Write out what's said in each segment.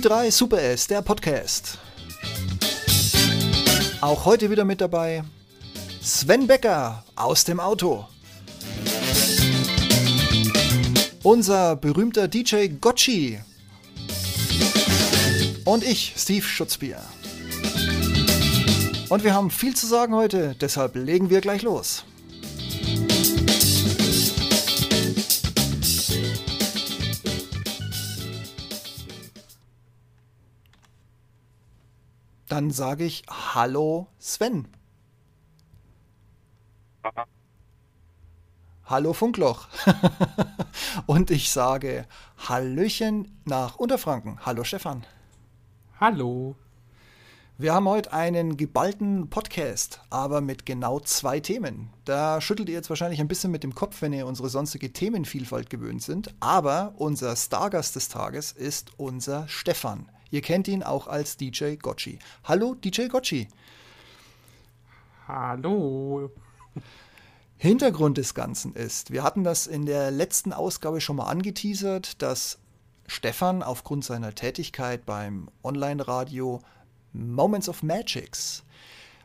Die drei Super S, der Podcast. Auch heute wieder mit dabei Sven Becker aus dem Auto. Unser berühmter DJ Gotchi. Und ich, Steve Schutzbier. Und wir haben viel zu sagen heute, deshalb legen wir gleich los. Dann sage ich Hallo Sven. Hallo Funkloch. Und ich sage Hallöchen nach Unterfranken. Hallo Stefan. Hallo. Wir haben heute einen geballten Podcast, aber mit genau zwei Themen. Da schüttelt ihr jetzt wahrscheinlich ein bisschen mit dem Kopf, wenn ihr unsere sonstige Themenvielfalt gewöhnt sind. Aber unser Stargast des Tages ist unser Stefan. Ihr kennt ihn auch als DJ Gotchi. Hallo, DJ Gotchi. Hallo. Hintergrund des Ganzen ist, wir hatten das in der letzten Ausgabe schon mal angeteasert, dass Stefan aufgrund seiner Tätigkeit beim Online-Radio Moments of Magics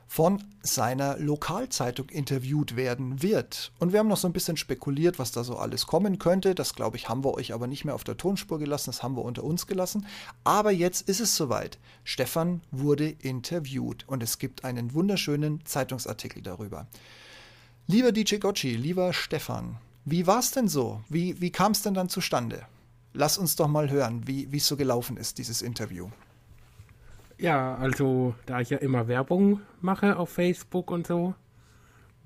von seiner Lokalzeitung interviewt werden wird. Und wir haben noch so ein bisschen spekuliert, was da so alles kommen könnte. Das, glaube ich, haben wir euch aber nicht mehr auf der Tonspur gelassen, das haben wir unter uns gelassen. Aber jetzt ist es soweit. Stefan wurde interviewt und es gibt einen wunderschönen Zeitungsartikel darüber. Lieber DJ Gocci, lieber Stefan, wie war es denn so? Wie, wie kam es denn dann zustande? Lass uns doch mal hören, wie es so gelaufen ist, dieses Interview. Ja, also da ich ja immer Werbung mache auf Facebook und so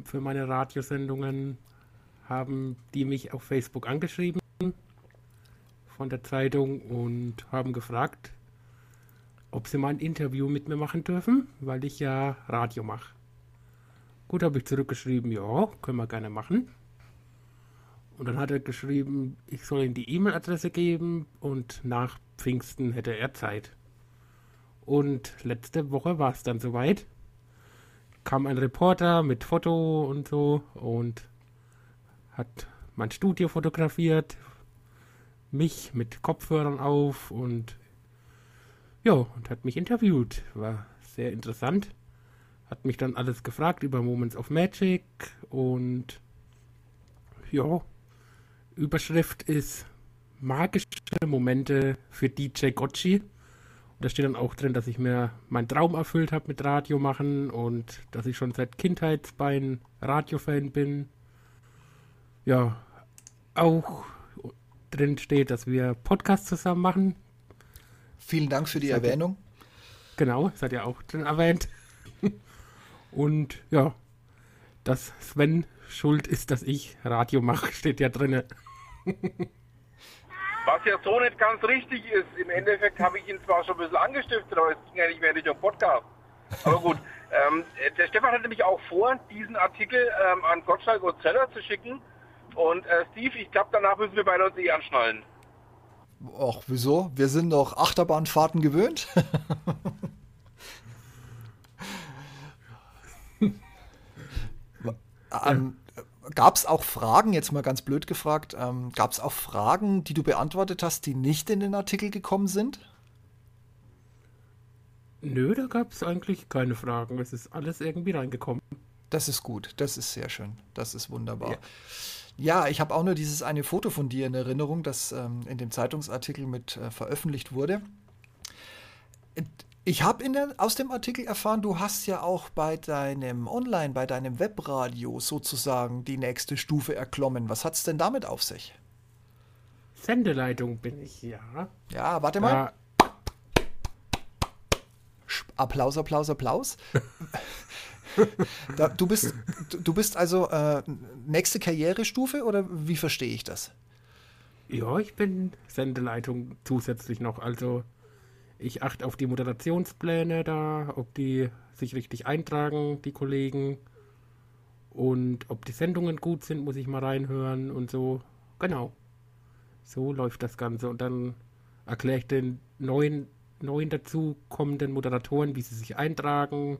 für meine Radiosendungen, haben die mich auf Facebook angeschrieben von der Zeitung und haben gefragt, ob sie mal ein Interview mit mir machen dürfen, weil ich ja Radio mache. Gut, habe ich zurückgeschrieben, ja, können wir gerne machen. Und dann hat er geschrieben, ich soll ihm die E-Mail-Adresse geben und nach Pfingsten hätte er Zeit. Und letzte Woche war es dann soweit. Kam ein Reporter mit Foto und so und hat mein Studio fotografiert, mich mit Kopfhörern auf und ja, und hat mich interviewt. War sehr interessant. Hat mich dann alles gefragt über Moments of Magic und ja, Überschrift ist magische Momente für DJ Gotchi. Da steht dann auch drin, dass ich mir meinen Traum erfüllt habe mit Radio machen und dass ich schon seit Kindheitsbein Radiofan bin. Ja, auch drin steht, dass wir Podcasts zusammen machen. Vielen Dank für die seid Erwähnung. Ja, genau, seid ihr auch drin erwähnt. und ja, dass Sven schuld ist, dass ich Radio mache, steht ja drin. Was ja so nicht ganz richtig ist. Im Endeffekt habe ich ihn zwar schon ein bisschen angestiftet, aber es ging ja nicht mehr Richtung Podcast. Aber gut, ähm, der Stefan hatte mich auch vor, diesen Artikel ähm, an Gottschalk und Zeller zu schicken. Und äh, Steve, ich glaube, danach müssen wir beide uns eh anschnallen. Ach, wieso? Wir sind doch Achterbahnfahrten gewöhnt. ähm, Gab es auch Fragen, jetzt mal ganz blöd gefragt, ähm, gab es auch Fragen, die du beantwortet hast, die nicht in den Artikel gekommen sind? Nö, da gab es eigentlich keine Fragen. Es ist alles irgendwie reingekommen. Das ist gut, das ist sehr schön, das ist wunderbar. Ja. Ja, ich habe auch nur dieses eine Foto von dir in Erinnerung, das ähm, in dem Zeitungsartikel mit äh, veröffentlicht wurde. Ich habe aus dem Artikel erfahren, du hast ja auch bei deinem Online, bei deinem Webradio sozusagen die nächste Stufe erklommen. Was hat es denn damit auf sich? Sendeleitung bin ich, ja. Ja, warte mal. Ja. Applaus, Applaus, Applaus. da, du, bist, du bist also äh, nächste Karrierestufe oder wie verstehe ich das? Ja, ich bin Sendeleitung zusätzlich noch. Also ich achte auf die Moderationspläne da, ob die sich richtig eintragen, die Kollegen. Und ob die Sendungen gut sind, muss ich mal reinhören und so. Genau. So läuft das Ganze. Und dann erkläre ich den neuen, neuen dazu kommenden Moderatoren, wie sie sich eintragen.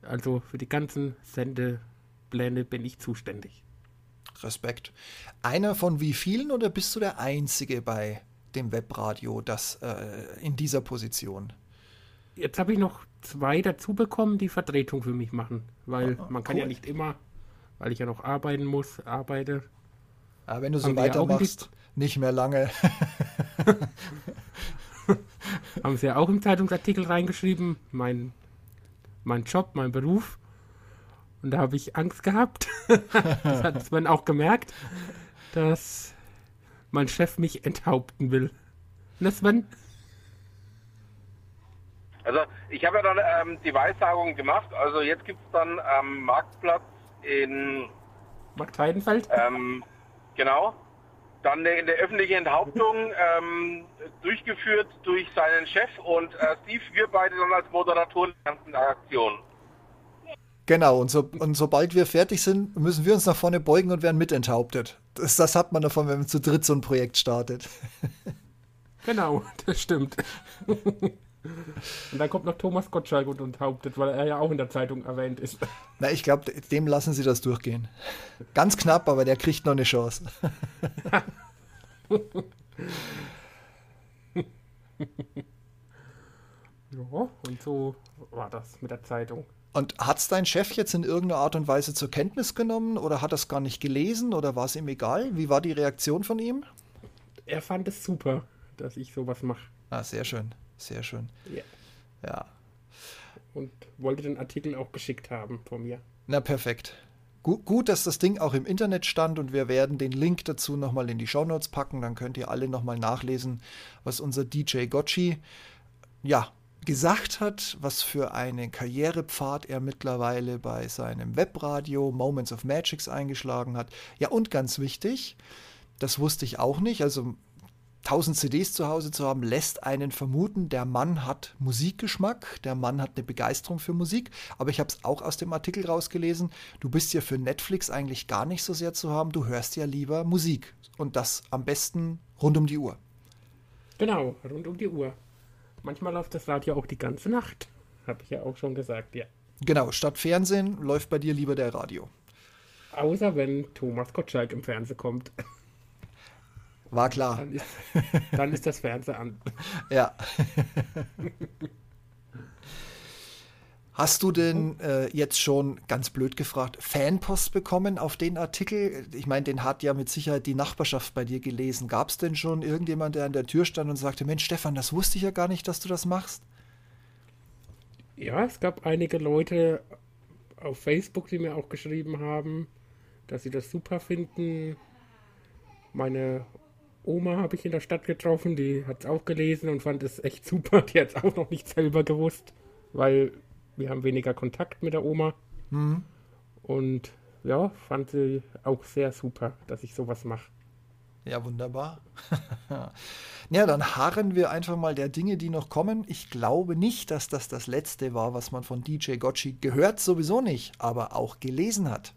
Also für die ganzen Sendepläne bin ich zuständig. Respekt. Einer von wie vielen oder bist du der Einzige bei dem Webradio, das äh, in dieser Position? Jetzt habe ich noch zwei dazu bekommen, die Vertretung für mich machen, weil Ah, man kann cool. ja nicht immer, weil ich ja noch arbeiten muss, arbeite. Aber wenn du so weitermachst, nicht mehr lange. Haben sie ja auch im Zeitungsartikel reingeschrieben, mein, mein Job, mein Beruf. Und da habe ich Angst gehabt. das hat Sven auch gemerkt, dass mein Chef mich enthaupten will. Ne, Sven? Also ich habe ja dann ähm, die Weissagung gemacht. Also jetzt gibt es dann am Marktplatz in Mark Heidenfeld? ähm, genau dann in der öffentlichen Enthauptung ähm, durchgeführt durch seinen Chef und äh, Steve, wir beide dann als Moderatoren der ganzen Aktion. Genau, und, so, und sobald wir fertig sind, müssen wir uns nach vorne beugen und werden mitenthauptet. Das, das hat man davon, wenn man zu dritt so ein Projekt startet. Genau, das stimmt. Und dann kommt noch Thomas Gottschalk und enthauptet, weil er ja auch in der Zeitung erwähnt ist. Na, ich glaube, dem lassen sie das durchgehen. Ganz knapp, aber der kriegt noch eine Chance. Ja, und so war das mit der Zeitung. Und hat es dein Chef jetzt in irgendeiner Art und Weise zur Kenntnis genommen oder hat er es gar nicht gelesen oder war es ihm egal? Wie war die Reaktion von ihm? Er fand es super, dass ich sowas mache. Ah, sehr schön, sehr schön. Ja. Ja, Und wollte den Artikel auch geschickt haben von mir. na perfekt. Gut, gut, dass das Ding auch im Internet stand und wir werden den Link dazu nochmal in die Shownotes packen. Dann könnt ihr alle nochmal nachlesen, was unser DJ Gotchi ja, gesagt hat, was für einen Karrierepfad er mittlerweile bei seinem Webradio Moments of Magics eingeschlagen hat. Ja, und ganz wichtig, das wusste ich auch nicht, also 1000 CDs zu Hause zu haben, lässt einen vermuten, der Mann hat Musikgeschmack, der Mann hat eine Begeisterung für Musik. Aber ich habe es auch aus dem Artikel rausgelesen, du bist ja für Netflix eigentlich gar nicht so sehr zu haben, du hörst ja lieber Musik. Und das am besten rund um die Uhr. Genau, rund um die Uhr. Manchmal läuft das Radio auch die ganze Nacht. Habe ich ja auch schon gesagt, ja. Genau, statt Fernsehen läuft bei dir lieber der Radio. Außer wenn Thomas Gottschalk im Fernsehen kommt. War klar. Dann ist, dann ist das Fernsehen an. Ja. Hast du denn äh, jetzt schon, ganz blöd gefragt, Fanpost bekommen auf den Artikel? Ich meine, den hat ja mit Sicherheit die Nachbarschaft bei dir gelesen. Gab es denn schon irgendjemand, der an der Tür stand und sagte, Mensch, Stefan, das wusste ich ja gar nicht, dass du das machst? Ja, es gab einige Leute auf Facebook, die mir auch geschrieben haben, dass sie das super finden. Meine Oma habe ich in der Stadt getroffen, die hat es auch gelesen und fand es echt super. Die hat es auch noch nicht selber gewusst, weil wir haben weniger Kontakt mit der Oma. Und ja, fand sie auch sehr super, dass ich sowas mache. Ja, wunderbar. ja, dann harren wir einfach mal der Dinge, die noch kommen. Ich glaube nicht, dass das das letzte war, was man von DJ Gotchi gehört, sowieso nicht, aber auch gelesen hat.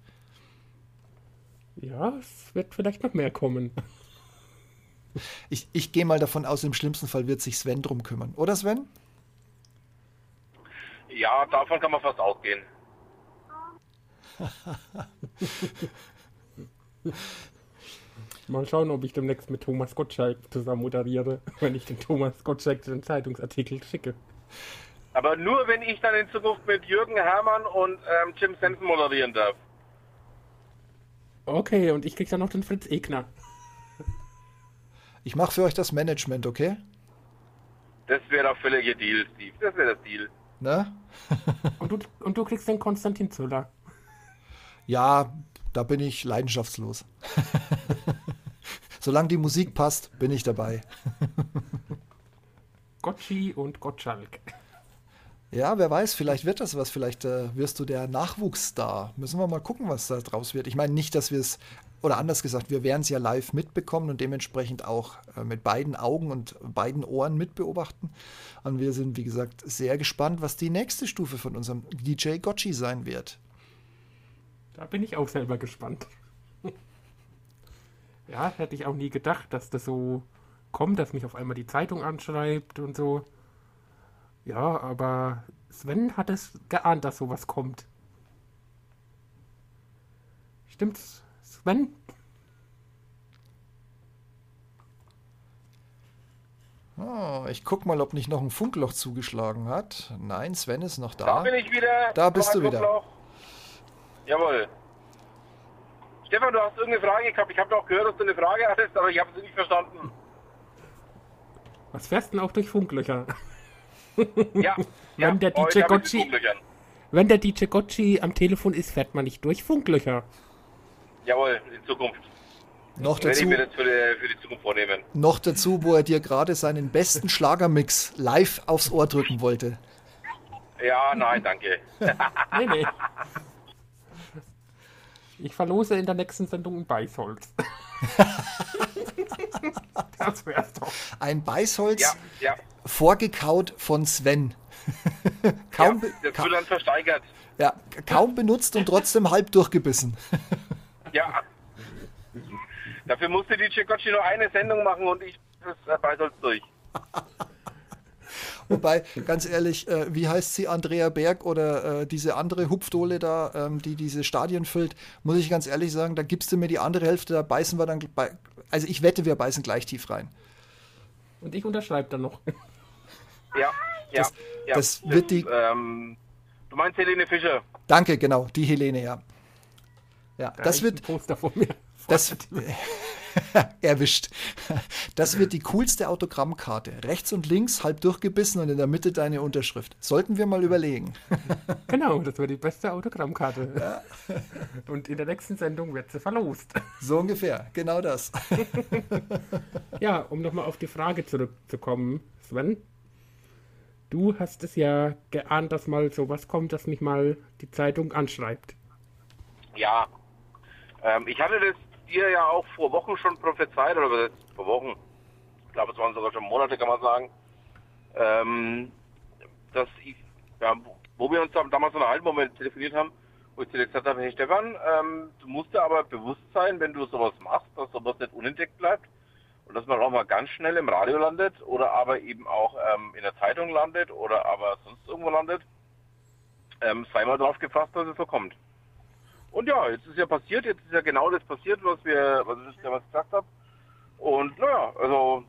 Ja, es wird vielleicht noch mehr kommen. Ich, ich gehe mal davon aus, im schlimmsten Fall wird sich Sven drum kümmern. Oder Sven? Ja, davon kann man fast ausgehen. Mal schauen, ob ich demnächst mit Thomas Gottschalk zusammen moderiere, wenn ich den Thomas Gottschalk den Zeitungsartikel schicke. Aber nur wenn ich dann in Zukunft mit Jürgen Herrmann und ähm, Jim Sensen moderieren darf. Okay, und ich krieg dann noch den Fritz Egner. Ich mache für euch das Management, okay? Das wäre der völlige Deal, Steve. Das wäre der Deal. Ne? Und du, und du kriegst den Konstantin Zöller. Ja, da bin ich leidenschaftslos. Solange die Musik passt, bin ich dabei. Gottschi und Gottschalk. Ja, wer weiß, vielleicht wird das was. Vielleicht äh, wirst du der Nachwuchsstar. Müssen wir mal gucken, was da draus wird. Ich meine nicht, dass wir es, oder anders gesagt, wir werden es ja live mitbekommen und dementsprechend auch äh, mit beiden Augen und beiden Ohren mitbeobachten. Und wir sind, wie gesagt, sehr gespannt, was die nächste Stufe von unserem DJ Gotchi sein wird. Da bin ich auch selber gespannt. ja, hätte ich auch nie gedacht, dass das so kommt, dass mich auf einmal die Zeitung anschreibt und so. Ja, aber Sven hat es geahnt, dass sowas kommt. Stimmt's, Sven? Oh, ich guck mal, ob nicht noch ein Funkloch zugeschlagen hat. Nein, Sven ist noch da. Da bin ich wieder. Da bist du wieder. Jawohl. Stefan, du hast irgendeine Frage gehabt. Ich habe doch gehört, dass du eine Frage hattest, aber ich habe sie nicht verstanden. Was fährst denn auch durch Funklöcher? Ja. ja Wenn der heute DJ Funklöchern. Wenn der DJ Gotchi am Telefon ist, fährt man nicht durch Funklöcher. Jawohl, in Zukunft. Noch Werde ich dazu, mir das für die, für die Zukunft vornehmen. noch dazu, wo er dir gerade seinen besten Schlagermix live aufs Ohr drücken wollte. Ja, nein, danke. Nee, nee. Ich verlose in der nächsten Sendung ein Beißholz. das wär's doch. Ein Beißholz Ja, ja. vorgekaut von Sven. kaum, ja das wird dann versteigert. ja, kaum benutzt und trotzdem halb durchgebissen. Ja. Dafür musste die Gotchi nur eine Sendung machen und ich äh, Beißholz durch. Wobei, ganz ehrlich, äh, wie heißt sie, Andrea Berg oder äh, diese andere Hupfdohle da, ähm, die diese Stadien füllt, muss ich ganz ehrlich sagen, da gibst du mir die andere Hälfte, da beißen wir dann, bei, also ich wette, wir beißen gleich tief rein. Und ich unterschreibe dann noch. Ja, ja. Das- ja. das wird die- Ähm, du meinst Helene Fischer? Danke, genau, die Helene, ja. Ja, Da das wird, Poster von mir. das, erwischt. Das wird die coolste Autogrammkarte. Rechts und links halb durchgebissen und in der Mitte deine Unterschrift. Sollten wir mal überlegen. Genau, das wäre die beste Autogrammkarte. Und in der nächsten Sendung wird sie verlost. So ungefähr, genau das. Ja, um nochmal auf die Frage zurückzukommen, Sven. Du hast es ja geahnt, dass mal sowas kommt, dass mich mal die Zeitung anschreibt. Ja. Ähm, ich hatte das dir ja auch vor Wochen schon prophezeit, oder vor Wochen? Ich glaube, es waren sogar schon Monate, kann man sagen. Ähm, dass ich, ja, wo wir uns damals unterhalten, wo wir telefoniert haben, wo ich dir gesagt habe, hey Stefan, ähm, du musst dir aber bewusst sein, wenn du sowas machst, dass sowas nicht unentdeckt bleibt und dass man auch mal ganz schnell im Radio landet oder aber eben auch ähm, in der Zeitung landet oder aber sonst irgendwo landet. Ähm, sei mal drauf gefasst, dass es so kommt. Und ja, jetzt ist ja passiert, jetzt ist ja genau das passiert, was wir, was ich damals gesagt habe. Und naja, also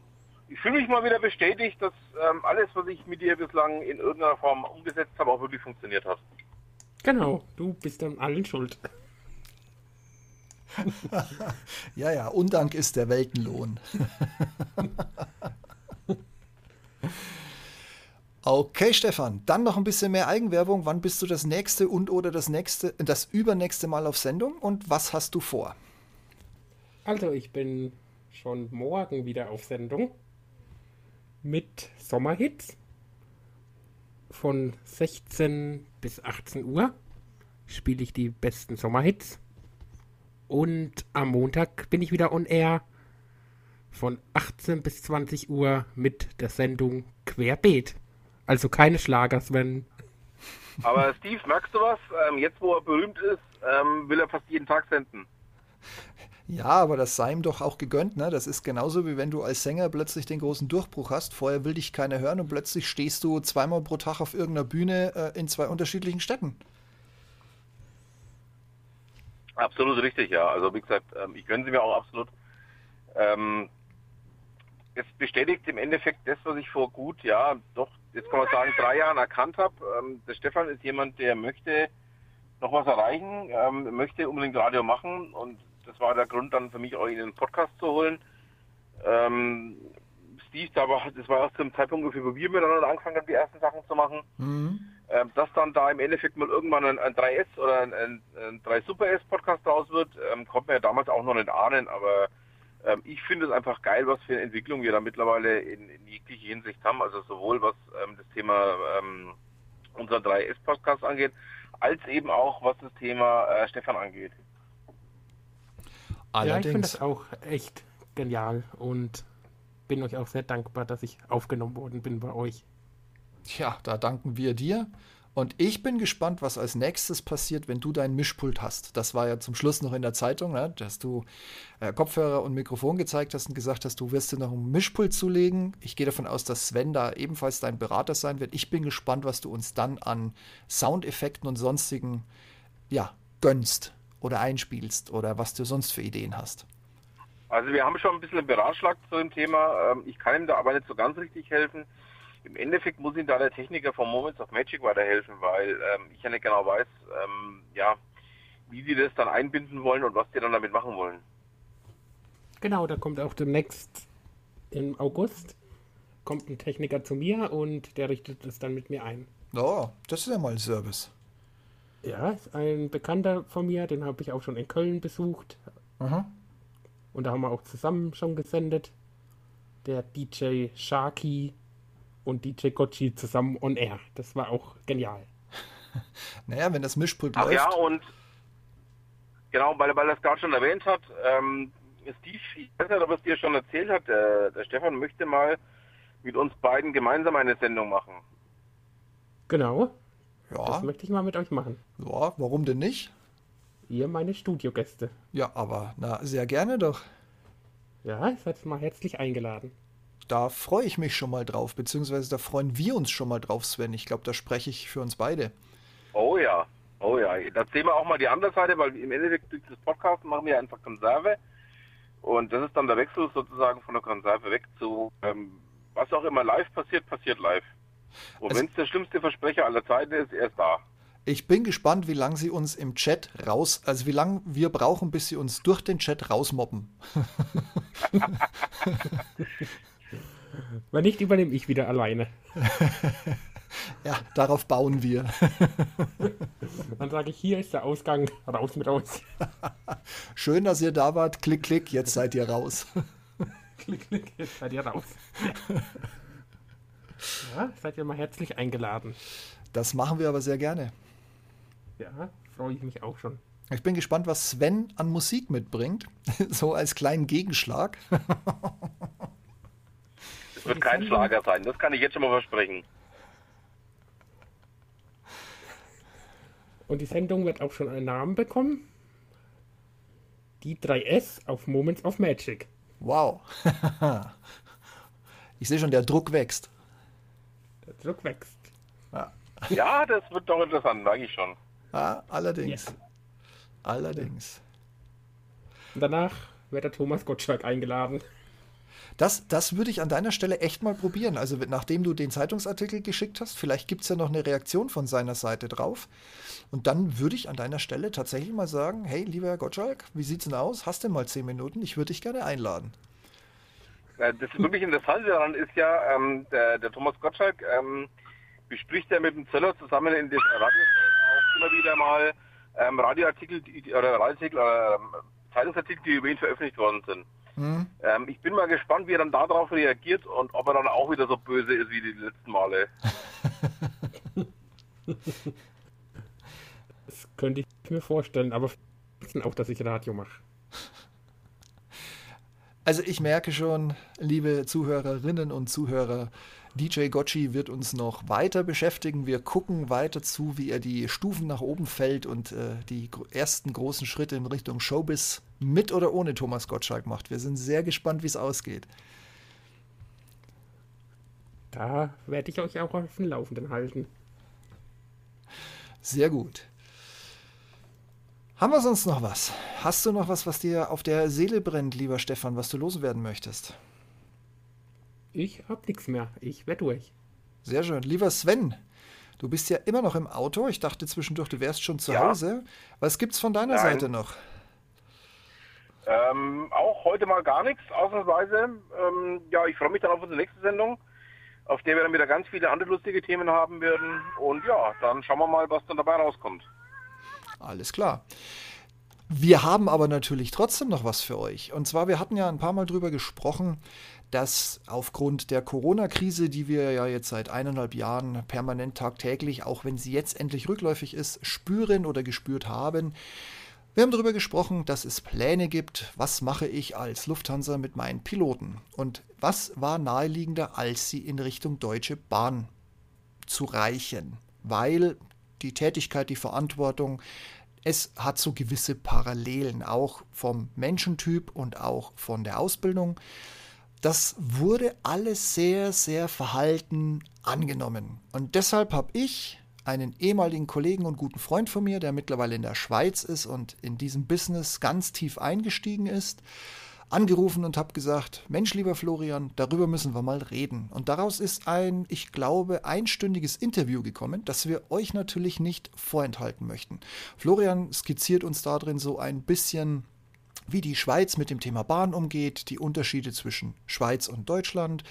ich fühle mich mal wieder bestätigt, dass ähm, alles, was ich mit dir bislang in irgendeiner Form umgesetzt habe, auch wirklich funktioniert hat. Genau, du bist an allen schuld. Ja, ja, Undank ist der Weltenlohn. Okay, Stefan, dann noch ein bisschen mehr Eigenwerbung. Wann bist du das nächste und oder das nächste, das übernächste Mal auf Sendung und was hast du vor? Also, ich bin schon morgen wieder auf Sendung mit Sommerhits von 16 bis 18 Uhr spiele ich die besten Sommerhits. Und am Montag bin ich wieder on air von 18 bis 20 Uhr mit der Sendung Querbeet. Also keine Schlager, Sven. Aber Steve, merkst du was? Ähm, jetzt, wo er berühmt ist, ähm, will er fast jeden Tag senden. Ja, aber das sei ihm doch auch gegönnt, ne? Das ist genauso wie wenn du als Sänger plötzlich den großen Durchbruch hast. Vorher will dich keiner hören und plötzlich stehst du zweimal pro Tag auf irgendeiner Bühne äh, in zwei unterschiedlichen Städten. Absolut richtig, ja. Also wie gesagt, ähm, ich gönne sie mir auch absolut. Ähm, es bestätigt im Endeffekt das, was ich vor gut, ja, doch, jetzt kann man sagen, drei Jahren erkannt habe. Ähm, der Stefan ist jemand, der möchte noch was erreichen, ähm, möchte unbedingt Radio machen und das war der Grund dann für mich, euch in den Podcast zu holen. Ähm, Steve, da war, das war auch zum Zeitpunkt, wo wir miteinander angefangen haben, die ersten Sachen zu machen. Mhm. Ähm, dass dann da im Endeffekt mal irgendwann ein, ein 3S oder ein, ein, ein 3 Super S Podcast raus wird, ähm, konnte man ja damals auch noch nicht ahnen, aber ähm, ich finde es einfach geil, was für eine Entwicklung wir da mittlerweile in, in jeglicher Hinsicht haben, also sowohl was ähm, das Thema ähm, unser 3S Podcast angeht, als eben auch was das Thema äh, Stefan angeht. Ja, ich finde Allerdings. das auch echt genial und bin euch auch sehr dankbar, dass ich aufgenommen worden bin bei euch. Tja, da danken wir dir. Und ich bin gespannt, was als nächstes passiert, wenn du dein Mischpult hast. Das war ja zum Schluss noch in der Zeitung, ne? dass du äh, Kopfhörer und Mikrofon gezeigt hast und gesagt hast, du wirst dir noch ein Mischpult zulegen. Ich gehe davon aus, dass Sven da ebenfalls dein Berater sein wird. Ich bin gespannt, was du uns dann an Soundeffekten und sonstigen, ja, gönnst oder einspielst oder was du sonst für Ideen hast. Also wir haben schon ein bisschen beratschlagt zu dem Thema. Ähm, ich kann ihm da aber nicht so ganz richtig helfen. Im Endeffekt muss ihm da der Techniker von Moments of Magic weiterhelfen, weil ähm, ich ja nicht genau weiß, ähm, ja, wie sie das dann einbinden wollen und was die dann damit machen wollen. Genau, da kommt auch demnächst im August kommt ein Techniker zu mir und der richtet es dann mit mir ein. Oh, das ist ja mal ein Service. Ja, ist ein Bekannter von mir, den habe ich auch schon in Köln besucht. Aha. Und da haben wir auch zusammen schon gesendet. Der DJ Sharky und DJ Gotchi zusammen on air. Das war auch genial. Naja, wenn das Mischpult Ach läuft. ja, und genau, weil, weil er es gerade schon erwähnt hat, ähm, Steve, ich weiß nicht, ob es dir schon erzählt hat, der, der Stefan möchte mal mit uns beiden gemeinsam eine Sendung machen. Genau, das ja, möchte ich mal mit euch machen. ja, warum denn nicht? Ihr meine Studiogäste. Ja, aber na, sehr gerne doch. Ja, seid mal herzlich eingeladen. Da freue ich mich schon mal drauf, beziehungsweise da freuen wir uns schon mal drauf, Sven. Ich glaube, da spreche ich für uns beide. Oh ja, oh ja. Da sehen wir auch mal die andere Seite, weil im Endeffekt durch das Podcast machen wir einfach Konserve. Und das ist dann der Wechsel sozusagen von der Konserve weg zu, ähm, was auch immer live passiert, passiert live. Und Also- wenn es der schlimmste Versprecher aller Zeiten ist, er ist da. Ich bin gespannt, wie lange sie uns im Chat raus, also wie lange wir brauchen, bis sie uns durch den Chat rausmobben. Wenn nicht, übernehme ich wieder alleine. Ja, darauf bauen wir. Dann sage ich, hier ist der Ausgang, raus mit uns. Schön, dass ihr da wart. Klick, klick, jetzt seid ihr raus. klick, klick, jetzt seid ihr raus. Ja, seid ihr mal herzlich eingeladen. Das machen wir aber sehr gerne. Ja, freue ich mich auch schon. Ich bin gespannt, was Sven an Musik mitbringt. So als kleinen Gegenschlag. Es wird kein Schlager sein, das kann ich jetzt schon mal versprechen. Und die Sendung wird auch schon einen Namen bekommen. Die 3S auf Moments of Magic. Wow. Ich sehe schon, der Druck wächst. Der Druck wächst. Ja, das wird doch interessant, sage ich schon. Ja, allerdings. Allerdings. Und danach wird der Thomas Gottschalk eingeladen. Das, das würde ich an deiner Stelle echt mal probieren. Also nachdem du den Zeitungsartikel geschickt hast, vielleicht gibt es ja noch eine Reaktion von seiner Seite drauf. Und dann würde ich an deiner Stelle tatsächlich mal sagen, hey, lieber Herr Gottschalk, wie sieht's denn aus? Hast du mal zehn Minuten? Ich würde dich gerne einladen. Äh, Das wirklich Interessante daran ist ja, ähm, der, der Thomas Gottschalk ähm, bespricht ja mit dem Zöller zusammen in dieser Radio auch immer wieder mal ähm, Radioartikel oder, Radioartikel, ähm, Zeitungsartikel, die über ihn veröffentlicht worden sind. Hm? Ähm, ich bin mal gespannt, wie er dann darauf reagiert und ob er dann auch wieder so böse ist wie die letzten Male. Das könnte ich mir vorstellen, aber wissen auch, dass ich Radio mache. Also ich merke schon, liebe Zuhörerinnen und Zuhörer, DJ Gotchi wird uns noch weiter beschäftigen. Wir gucken weiter zu, wie er die Stufen nach oben fällt und äh, die ersten großen Schritte in Richtung Showbiz mit oder ohne Thomas Gottschalk macht. Wir sind sehr gespannt, wie es ausgeht. Da werde ich euch auch auf dem Laufenden halten. Sehr gut. Haben wir sonst noch was? Hast du noch was, was dir auf der Seele brennt, lieber Stefan, was du loswerden möchtest? Ich hab nichts mehr. Ich werde durch. Sehr schön. Lieber Sven, du bist ja immer noch im Auto. Ich dachte zwischendurch, du wärst schon zu Ja. Hause. Was gibt's von deiner Nein. Seite noch? Ähm, auch heute mal gar nichts, ausnahmsweise. Ähm, ja, ich freue mich dann auf unsere nächste Sendung, auf der wir dann wieder ganz viele andere lustige Themen haben werden. Und ja, dann schauen wir mal, was dann dabei rauskommt. Alles klar. Wir haben aber natürlich trotzdem noch was für euch. Und zwar, wir hatten ja ein paar Mal drüber gesprochen, dass aufgrund der Corona-Krise, die wir ja jetzt seit eineinhalb Jahren permanent tagtäglich, auch wenn sie jetzt endlich rückläufig ist, spüren oder gespürt haben, wir haben darüber gesprochen, dass es Pläne gibt, was mache ich als Lufthansa mit meinen Piloten? Und was war naheliegender, als sie in Richtung Deutsche Bahn zu reichen, weil die Tätigkeit, die Verantwortung, es hat so gewisse Parallelen, auch vom Menschentyp und auch von der Ausbildung. Das wurde alles sehr, sehr verhalten angenommen. Und deshalb habe ich einen ehemaligen Kollegen und guten Freund von mir, der mittlerweile in der Schweiz ist und in diesem Business ganz tief eingestiegen ist, angerufen und habe gesagt, Mensch, lieber Florian, darüber müssen wir mal reden. Und daraus ist ein, ich glaube, einstündiges Interview gekommen, das wir euch natürlich nicht vorenthalten möchten. Florian skizziert uns darin so ein bisschen wie die Schweiz mit dem Thema Bahn umgeht, die Unterschiede zwischen Schweiz und Deutschland,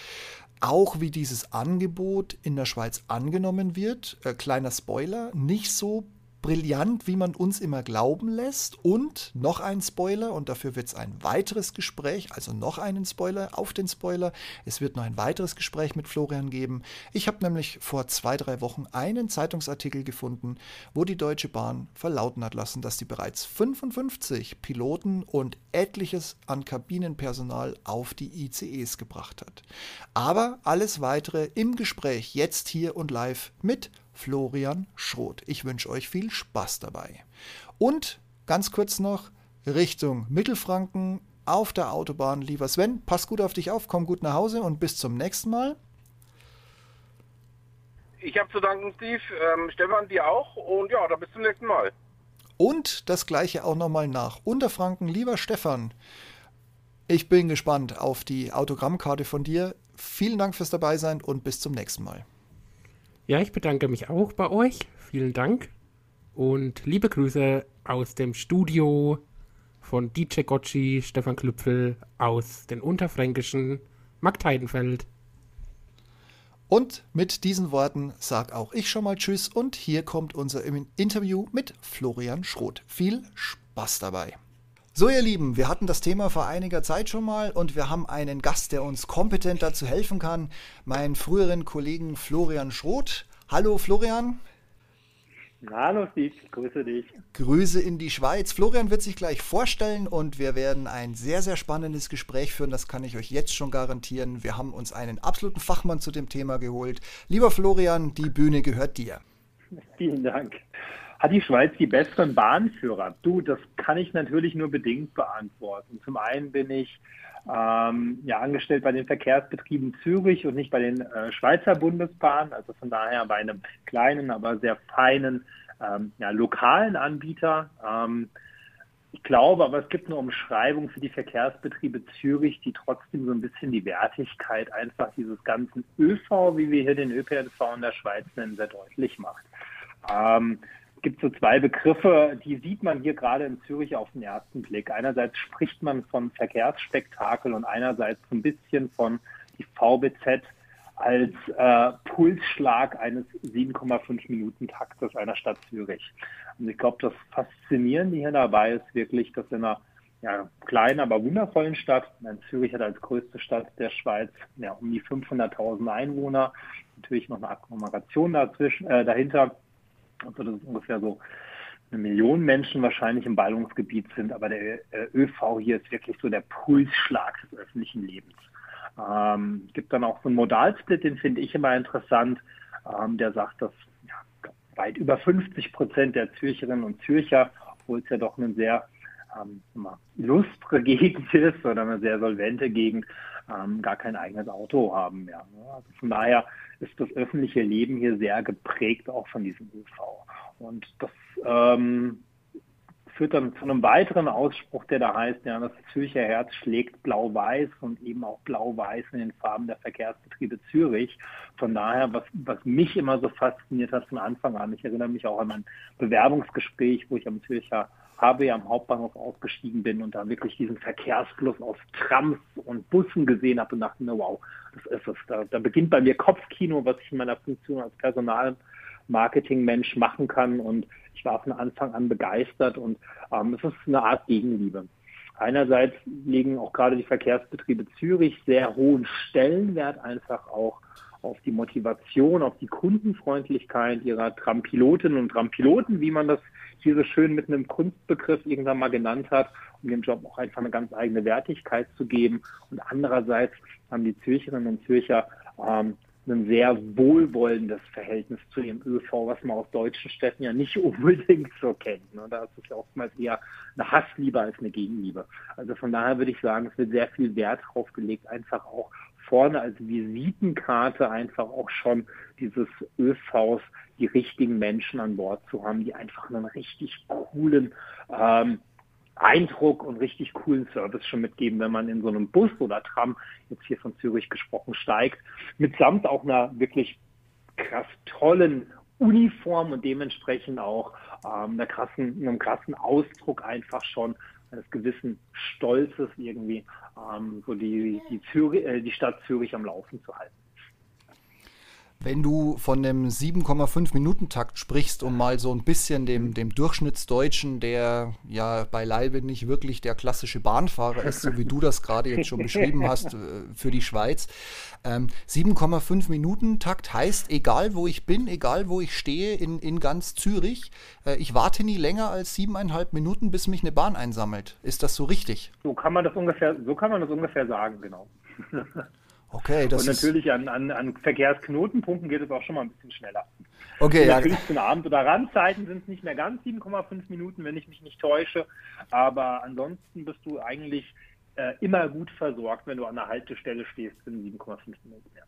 auch wie dieses Angebot in der Schweiz angenommen wird. Äh, kleiner Spoiler, nicht so brillant, wie man uns immer glauben lässt. Und noch ein Spoiler, und dafür wird es ein weiteres Gespräch, also noch einen Spoiler auf den Spoiler. Es wird noch ein weiteres Gespräch mit Florian geben. Ich habe nämlich vor zwei, drei Wochen einen Zeitungsartikel gefunden, wo die Deutsche Bahn verlauten hat lassen, dass sie bereits 55 Piloten und etliches an Kabinenpersonal auf die ICEs gebracht hat. Aber alles weitere im Gespräch jetzt hier und live mit Florian Schroth. Ich wünsche euch viel Spaß dabei. Und ganz kurz noch Richtung Mittelfranken auf der Autobahn. Lieber Sven, pass gut auf dich auf, komm gut nach Hause und bis zum nächsten Mal. Ich habe zu danken, Steve. Ähm, Stefan, dir auch. Und ja, dann bis zum nächsten Mal. Und das gleiche auch nochmal nach Unterfranken. Lieber Stefan, ich bin gespannt auf die Autogrammkarte von dir. Vielen Dank fürs Dabeisein und bis zum nächsten Mal. Ja, ich bedanke mich auch bei euch. Vielen Dank. Und liebe Grüße aus dem Studio von DJ Gocci, Stefan Klüpfel aus den Unterfränkischen Heidenfeld. Und mit diesen Worten sage auch ich schon mal Tschüss und hier kommt unser Interview mit Florian Schroth. Viel Spaß dabei. So, ihr Lieben, wir hatten das Thema vor einiger Zeit schon mal und wir haben einen Gast, der uns kompetent dazu helfen kann, meinen früheren Kollegen Florian Schroth. Hallo Florian. Hallo Steve, grüße dich. Grüße in die Schweiz. Florian wird sich gleich vorstellen und wir werden ein sehr, sehr spannendes Gespräch führen. Das kann ich euch jetzt schon garantieren. Wir haben uns einen absoluten Fachmann zu dem Thema geholt. Lieber Florian, die Bühne gehört dir. Vielen Dank. Hat die Schweiz die besseren Bahnführer? Du, das kann ich natürlich nur bedingt beantworten. Zum einen bin ich ähm, ja, angestellt bei den Verkehrsbetrieben Zürich und nicht bei den äh, Schweizer Bundesbahnen, also von daher bei einem kleinen, aber sehr feinen ähm, ja, lokalen Anbieter. Ähm, ich glaube, aber es gibt eine Umschreibung für die Verkehrsbetriebe Zürich, die trotzdem so ein bisschen die Wertigkeit einfach dieses ganzen ÖV, wie wir hier den ÖPNV in der Schweiz nennen, sehr deutlich macht. Ähm, gibt so zwei Begriffe, die sieht man hier gerade in Zürich auf den ersten Blick. Einerseits spricht man von Verkehrsspektakel und einerseits so ein bisschen von die VBZ als äh, Pulsschlag eines 7,5 Minuten Taktes einer Stadt Zürich. Und ich glaube, das Faszinierende hier dabei ist wirklich, dass in einer ja, kleinen, aber wundervollen Stadt, meine, Zürich hat als größte Stadt der Schweiz ja, um die 500.000 Einwohner, natürlich noch eine Agglomeration dazwischen, äh, dahinter, also das ist ungefähr so eine Million Menschen wahrscheinlich im Ballungsgebiet sind, aber der äh, ÖV hier ist wirklich so der Pulsschlag des öffentlichen Lebens. Ähm, gibt dann auch so einen Modalsplit, den finde ich immer interessant, ähm, der sagt, dass ja, weit über 50 Prozent der Zürcherinnen und Zürcher, obwohl es ja doch eine sehr ähm, lustre Gegend ist oder eine sehr solvente Gegend, ähm, gar kein eigenes Auto haben mehr. Ne? Also von daher ist das öffentliche Leben hier sehr geprägt auch von diesem ÖV. Und das ähm, führt dann zu einem weiteren Ausspruch, der da heißt, ja, das Zürcher Herz schlägt blau-weiß und eben auch blau-weiß in den Farben der Verkehrsbetriebe Zürich. Von daher, was, was mich immer so fasziniert hat von Anfang an, ich erinnere mich auch an mein Bewerbungsgespräch, wo ich am Zürcher habe ja am Hauptbahnhof ausgestiegen bin und da wirklich diesen Verkehrsfluss aus Trams und Bussen gesehen habe und dachte mir, wow, das ist es. Da, da beginnt bei mir Kopfkino, was ich in meiner Funktion als Personalmarketing-Mensch machen kann. Und ich war von Anfang an begeistert und ähm, es ist eine Art Gegenliebe. Einerseits legen auch gerade die Verkehrsbetriebe Zürich sehr hohen Stellenwert einfach auch auf die Motivation, auf die Kundenfreundlichkeit ihrer Trampilotinnen und Trampiloten, wie man das hier so schön mit einem Kunstbegriff irgendwann mal genannt hat, um dem Job auch einfach eine ganz eigene Wertigkeit zu geben. Und andererseits haben die Zürcherinnen und Zürcher ähm, ein sehr wohlwollendes Verhältnis zu ihrem ÖV, was man aus deutschen Städten ja nicht unbedingt so kennt. Ne? Da ist es ja oftmals eher eine Hassliebe als eine Gegenliebe. Also von daher würde ich sagen, es wird sehr viel Wert drauf gelegt, einfach auch vorne als Visitenkarte einfach auch schon dieses ÖVs die richtigen Menschen an Bord zu haben, die einfach einen richtig coolen ähm, Eindruck und richtig coolen Service schon mitgeben, wenn man in so einem Bus oder Tram, jetzt hier von Zürich gesprochen, steigt, mitsamt auch einer wirklich krass tollen Uniform und dementsprechend auch ähm, einer krassen, einem krassen Ausdruck einfach schon eines gewissen Stolzes irgendwie, ähm, so die, die, Zürich, äh, die Stadt Zürich am Laufen zu halten. Wenn du von dem 7,5 Minuten Takt sprichst, um mal so ein bisschen dem, dem Durchschnittsdeutschen, der ja beileibe nicht wirklich der klassische Bahnfahrer ist, so wie du das gerade jetzt schon beschrieben hast äh, für die Schweiz. Ähm, 7,5 Minuten Takt heißt, egal wo ich bin, egal wo ich stehe in, in ganz Zürich, äh, ich warte nie länger als siebeneinhalb Minuten, bis mich eine Bahn einsammelt. Ist das so richtig? So kann man das ungefähr, so kann man das ungefähr sagen, genau. Okay, das Und natürlich an, an, an Verkehrsknotenpunkten geht es auch schon mal ein bisschen schneller. Okay, ja. Natürlich zu Abend- oder Randzeiten sind es nicht mehr ganz 7,5 Minuten, wenn ich mich nicht täusche. Aber ansonsten bist du eigentlich äh, immer gut versorgt, wenn du an der Haltestelle stehst in 7,5 Minuten. Ja.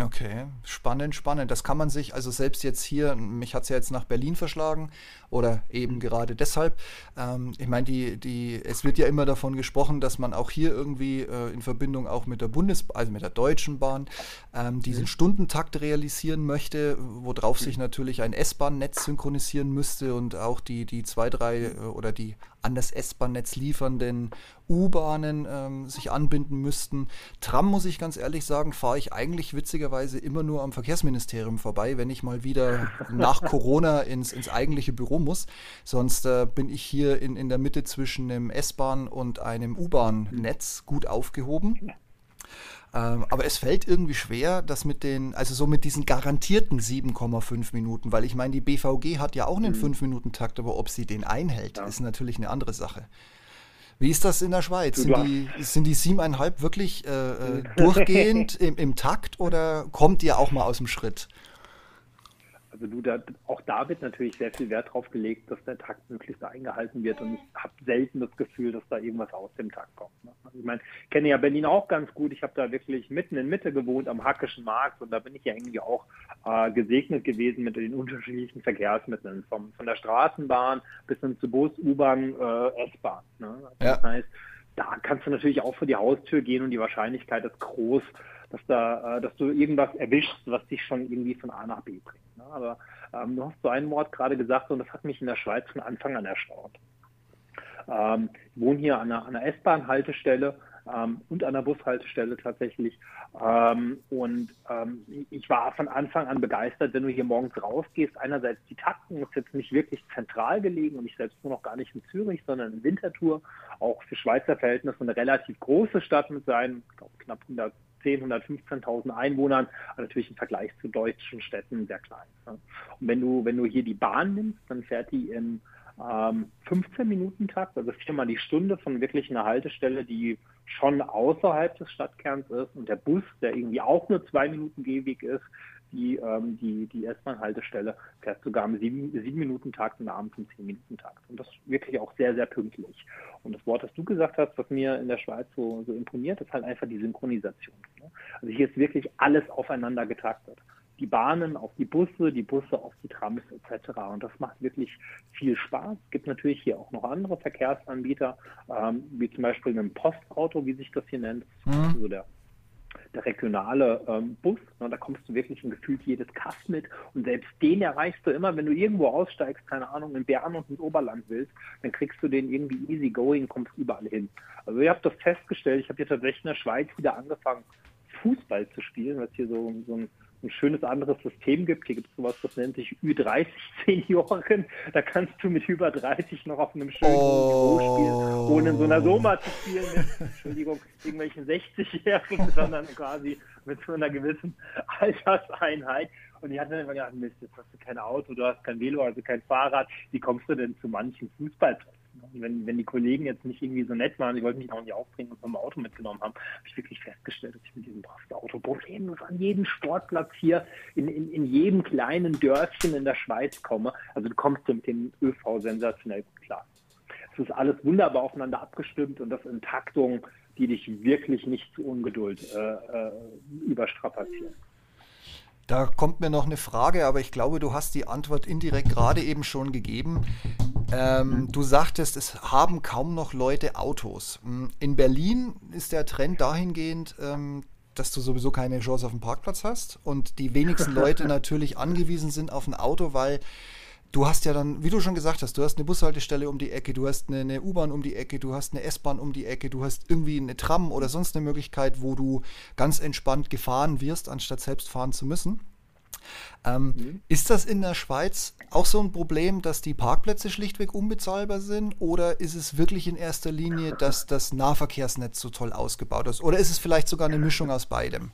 Okay, spannend, spannend. Das kann man sich, also selbst jetzt hier, mich hat es ja jetzt nach Berlin verschlagen oder eben gerade deshalb. Ähm, ich meine, die, die, es wird ja immer davon gesprochen, dass man auch hier irgendwie äh, in Verbindung auch mit der Bundes-, also mit der Deutschen Bahn, ähm, diesen mhm. Stundentakt realisieren möchte, worauf mhm. sich natürlich ein S-Bahn-Netz synchronisieren müsste und auch die, die zwei, drei äh, oder die an das S-Bahn-Netz liefernden U-Bahnen ähm, sich anbinden müssten. Tram, muss ich ganz ehrlich sagen, fahre ich eigentlich witzigerweise immer nur am Verkehrsministerium vorbei, wenn ich mal wieder nach Corona ins, ins eigentliche Büro muss. Sonst äh, bin ich hier in, in der Mitte zwischen einem S-Bahn und einem U-Bahn-Netz gut aufgehoben. Ähm, aber es fällt irgendwie schwer, das mit den, also so mit diesen garantierten 7,5 Minuten, weil ich meine, die BVG hat ja auch einen mhm. 5-Minuten-Takt, aber ob sie den einhält, ja. ist natürlich eine andere Sache. Wie ist das in der Schweiz? Sind die, sind die siebeneinhalb wirklich äh, äh durchgehend im, im Takt oder kommt ihr auch mal aus dem Schritt? Also du, da, auch da wird natürlich sehr viel Wert drauf gelegt, dass der Takt möglichst eingehalten wird und ich habe selten das Gefühl, dass da irgendwas aus dem Takt kommt. Ne? Also ich meine, kenne ja Berlin auch ganz gut. Ich habe da wirklich mitten in Mitte gewohnt am Hackischen Markt und da bin ich ja irgendwie auch äh, gesegnet gewesen mit den unterschiedlichen Verkehrsmitteln, vom, von der Straßenbahn bis hin zu Bus, U-Bahn, äh, S-Bahn. Ne? Also ja. Das heißt, da kannst du natürlich auch vor die Haustür gehen und die Wahrscheinlichkeit ist groß, dass da, äh, dass du irgendwas erwischst, was dich schon irgendwie von A nach B bringt. Ne? Aber ähm, du hast so ein Wort gerade gesagt und das hat mich in der Schweiz von Anfang an erstaunt. Ähm, ich wohne hier an einer, einer S-Bahn-Haltestelle ähm, und an der Bushaltestelle tatsächlich. Ähm, und ähm, ich war von Anfang an begeistert, wenn du hier morgens rausgehst. Einerseits die Takten ist jetzt nicht wirklich zentral gelegen und ich selbst nur noch gar nicht in Zürich, sondern in Winterthur. Auch für Schweizer Verhältnisse eine relativ große Stadt mit seinen, ich glaube, knapp 100 110.000, 115.000 Einwohnern, aber natürlich im Vergleich zu deutschen Städten sehr klein. Und wenn du, wenn du hier die Bahn nimmst, dann fährt die im ähm, 15-Minuten-Takt, also viermal die Stunde von wirklich einer Haltestelle, die schon außerhalb des Stadtkerns ist und der Bus, der irgendwie auch nur zwei Minuten Gehweg ist, die, ähm, die, die S-Bahn-Haltestelle fährt sogar am sieben, sieben Minuten Takt und abends im zehn Minuten Takt. Und das wirklich auch sehr, sehr pünktlich. Und das Wort, das du gesagt hast, was mir in der Schweiz so, so imponiert, ist halt einfach die Synchronisation. Ne? Also hier ist wirklich alles aufeinander getaktet. Die Bahnen auf die Busse, die Busse auf die Trams etc. Und das macht wirklich viel Spaß. Es gibt natürlich hier auch noch andere Verkehrsanbieter, ähm, wie zum Beispiel ein Postauto, wie sich das hier nennt. Mhm. so der der regionale ähm, Bus. Ne, da kommst du wirklich in gefühlt jedes Kaff mit und selbst den erreichst du immer, wenn du irgendwo aussteigst, keine Ahnung, in Bern und ins Oberland willst, dann kriegst du den irgendwie easy going, kommst überall hin. Also ich habe das festgestellt, ich habe hier tatsächlich in der Schweiz wieder angefangen, Fußball zu spielen, was hier so, so ein ein schönes anderes System gibt. Hier gibt es sowas, das nennt sich Ü30 Senioren. Da kannst du mit über 30 noch auf einem schönen oh. Niveau spielen, ohne in so einer Soma zu spielen mit, Entschuldigung, irgendwelchen 60-Jährigen, sondern quasi mit so einer gewissen Alterseinheit. Und ich hatte dann immer gedacht, Mist, jetzt hast du kein Auto, du hast kein Velo, also kein Fahrrad. Wie kommst du denn zu manchen Fußballplätzen? Wenn, wenn die Kollegen jetzt nicht irgendwie so nett waren, die wollten mich auch nicht aufbringen und vom Auto mitgenommen haben, habe ich wirklich festgestellt, dass ich mit diesem Auto problemlos an jeden Sportplatz hier in, in, in jedem kleinen Dörfchen in der Schweiz komme. Also du kommst mit dem ÖV sensationell gut klar. Es ist alles wunderbar aufeinander abgestimmt und das in Taktung, die dich wirklich nicht zu Ungeduld äh, äh, überstrapazieren. Da kommt mir noch eine Frage, aber ich glaube, du hast die Antwort indirekt gerade eben schon gegeben. Ähm, mhm. Du sagtest, es haben kaum noch Leute Autos. Hm, in Berlin ist der Trend dahingehend, ähm, dass du sowieso keine Chance auf den Parkplatz hast und die wenigsten Leute natürlich angewiesen sind auf ein Auto, weil du hast ja dann, wie du schon gesagt hast, du hast eine Bushaltestelle um die Ecke, du hast eine, eine U-Bahn um die Ecke, du hast eine S-Bahn um die Ecke, du hast irgendwie eine Tram oder sonst eine Möglichkeit, wo du ganz entspannt gefahren wirst, anstatt selbst fahren zu müssen. Ähm, mhm. Ist das in der Schweiz auch so ein Problem, dass die Parkplätze schlichtweg unbezahlbar sind? Oder ist es wirklich in erster Linie, dass das Nahverkehrsnetz so toll ausgebaut ist? Oder ist es vielleicht sogar eine Mischung aus beidem?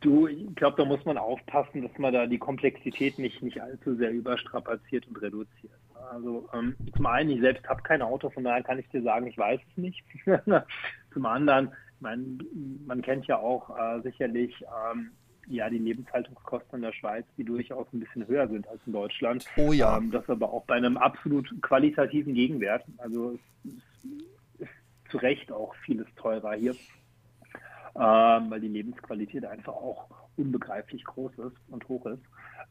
Du, ich glaube, da muss man aufpassen, dass man da die Komplexität nicht, nicht allzu sehr überstrapaziert und reduziert. Also ähm, zum einen, ich selbst habe kein Auto, von daher kann ich dir sagen, ich weiß es nicht. zum anderen, man, man kennt ja auch äh, sicherlich ähm, ja, die Lebenshaltungskosten in der Schweiz, die durchaus ein bisschen höher sind als in Deutschland. Oh ja. Ähm, das aber auch bei einem absolut qualitativen Gegenwert. Also es ist zu Recht auch vieles teurer hier, ähm, weil die Lebensqualität einfach auch unbegreiflich groß ist und hoch ist.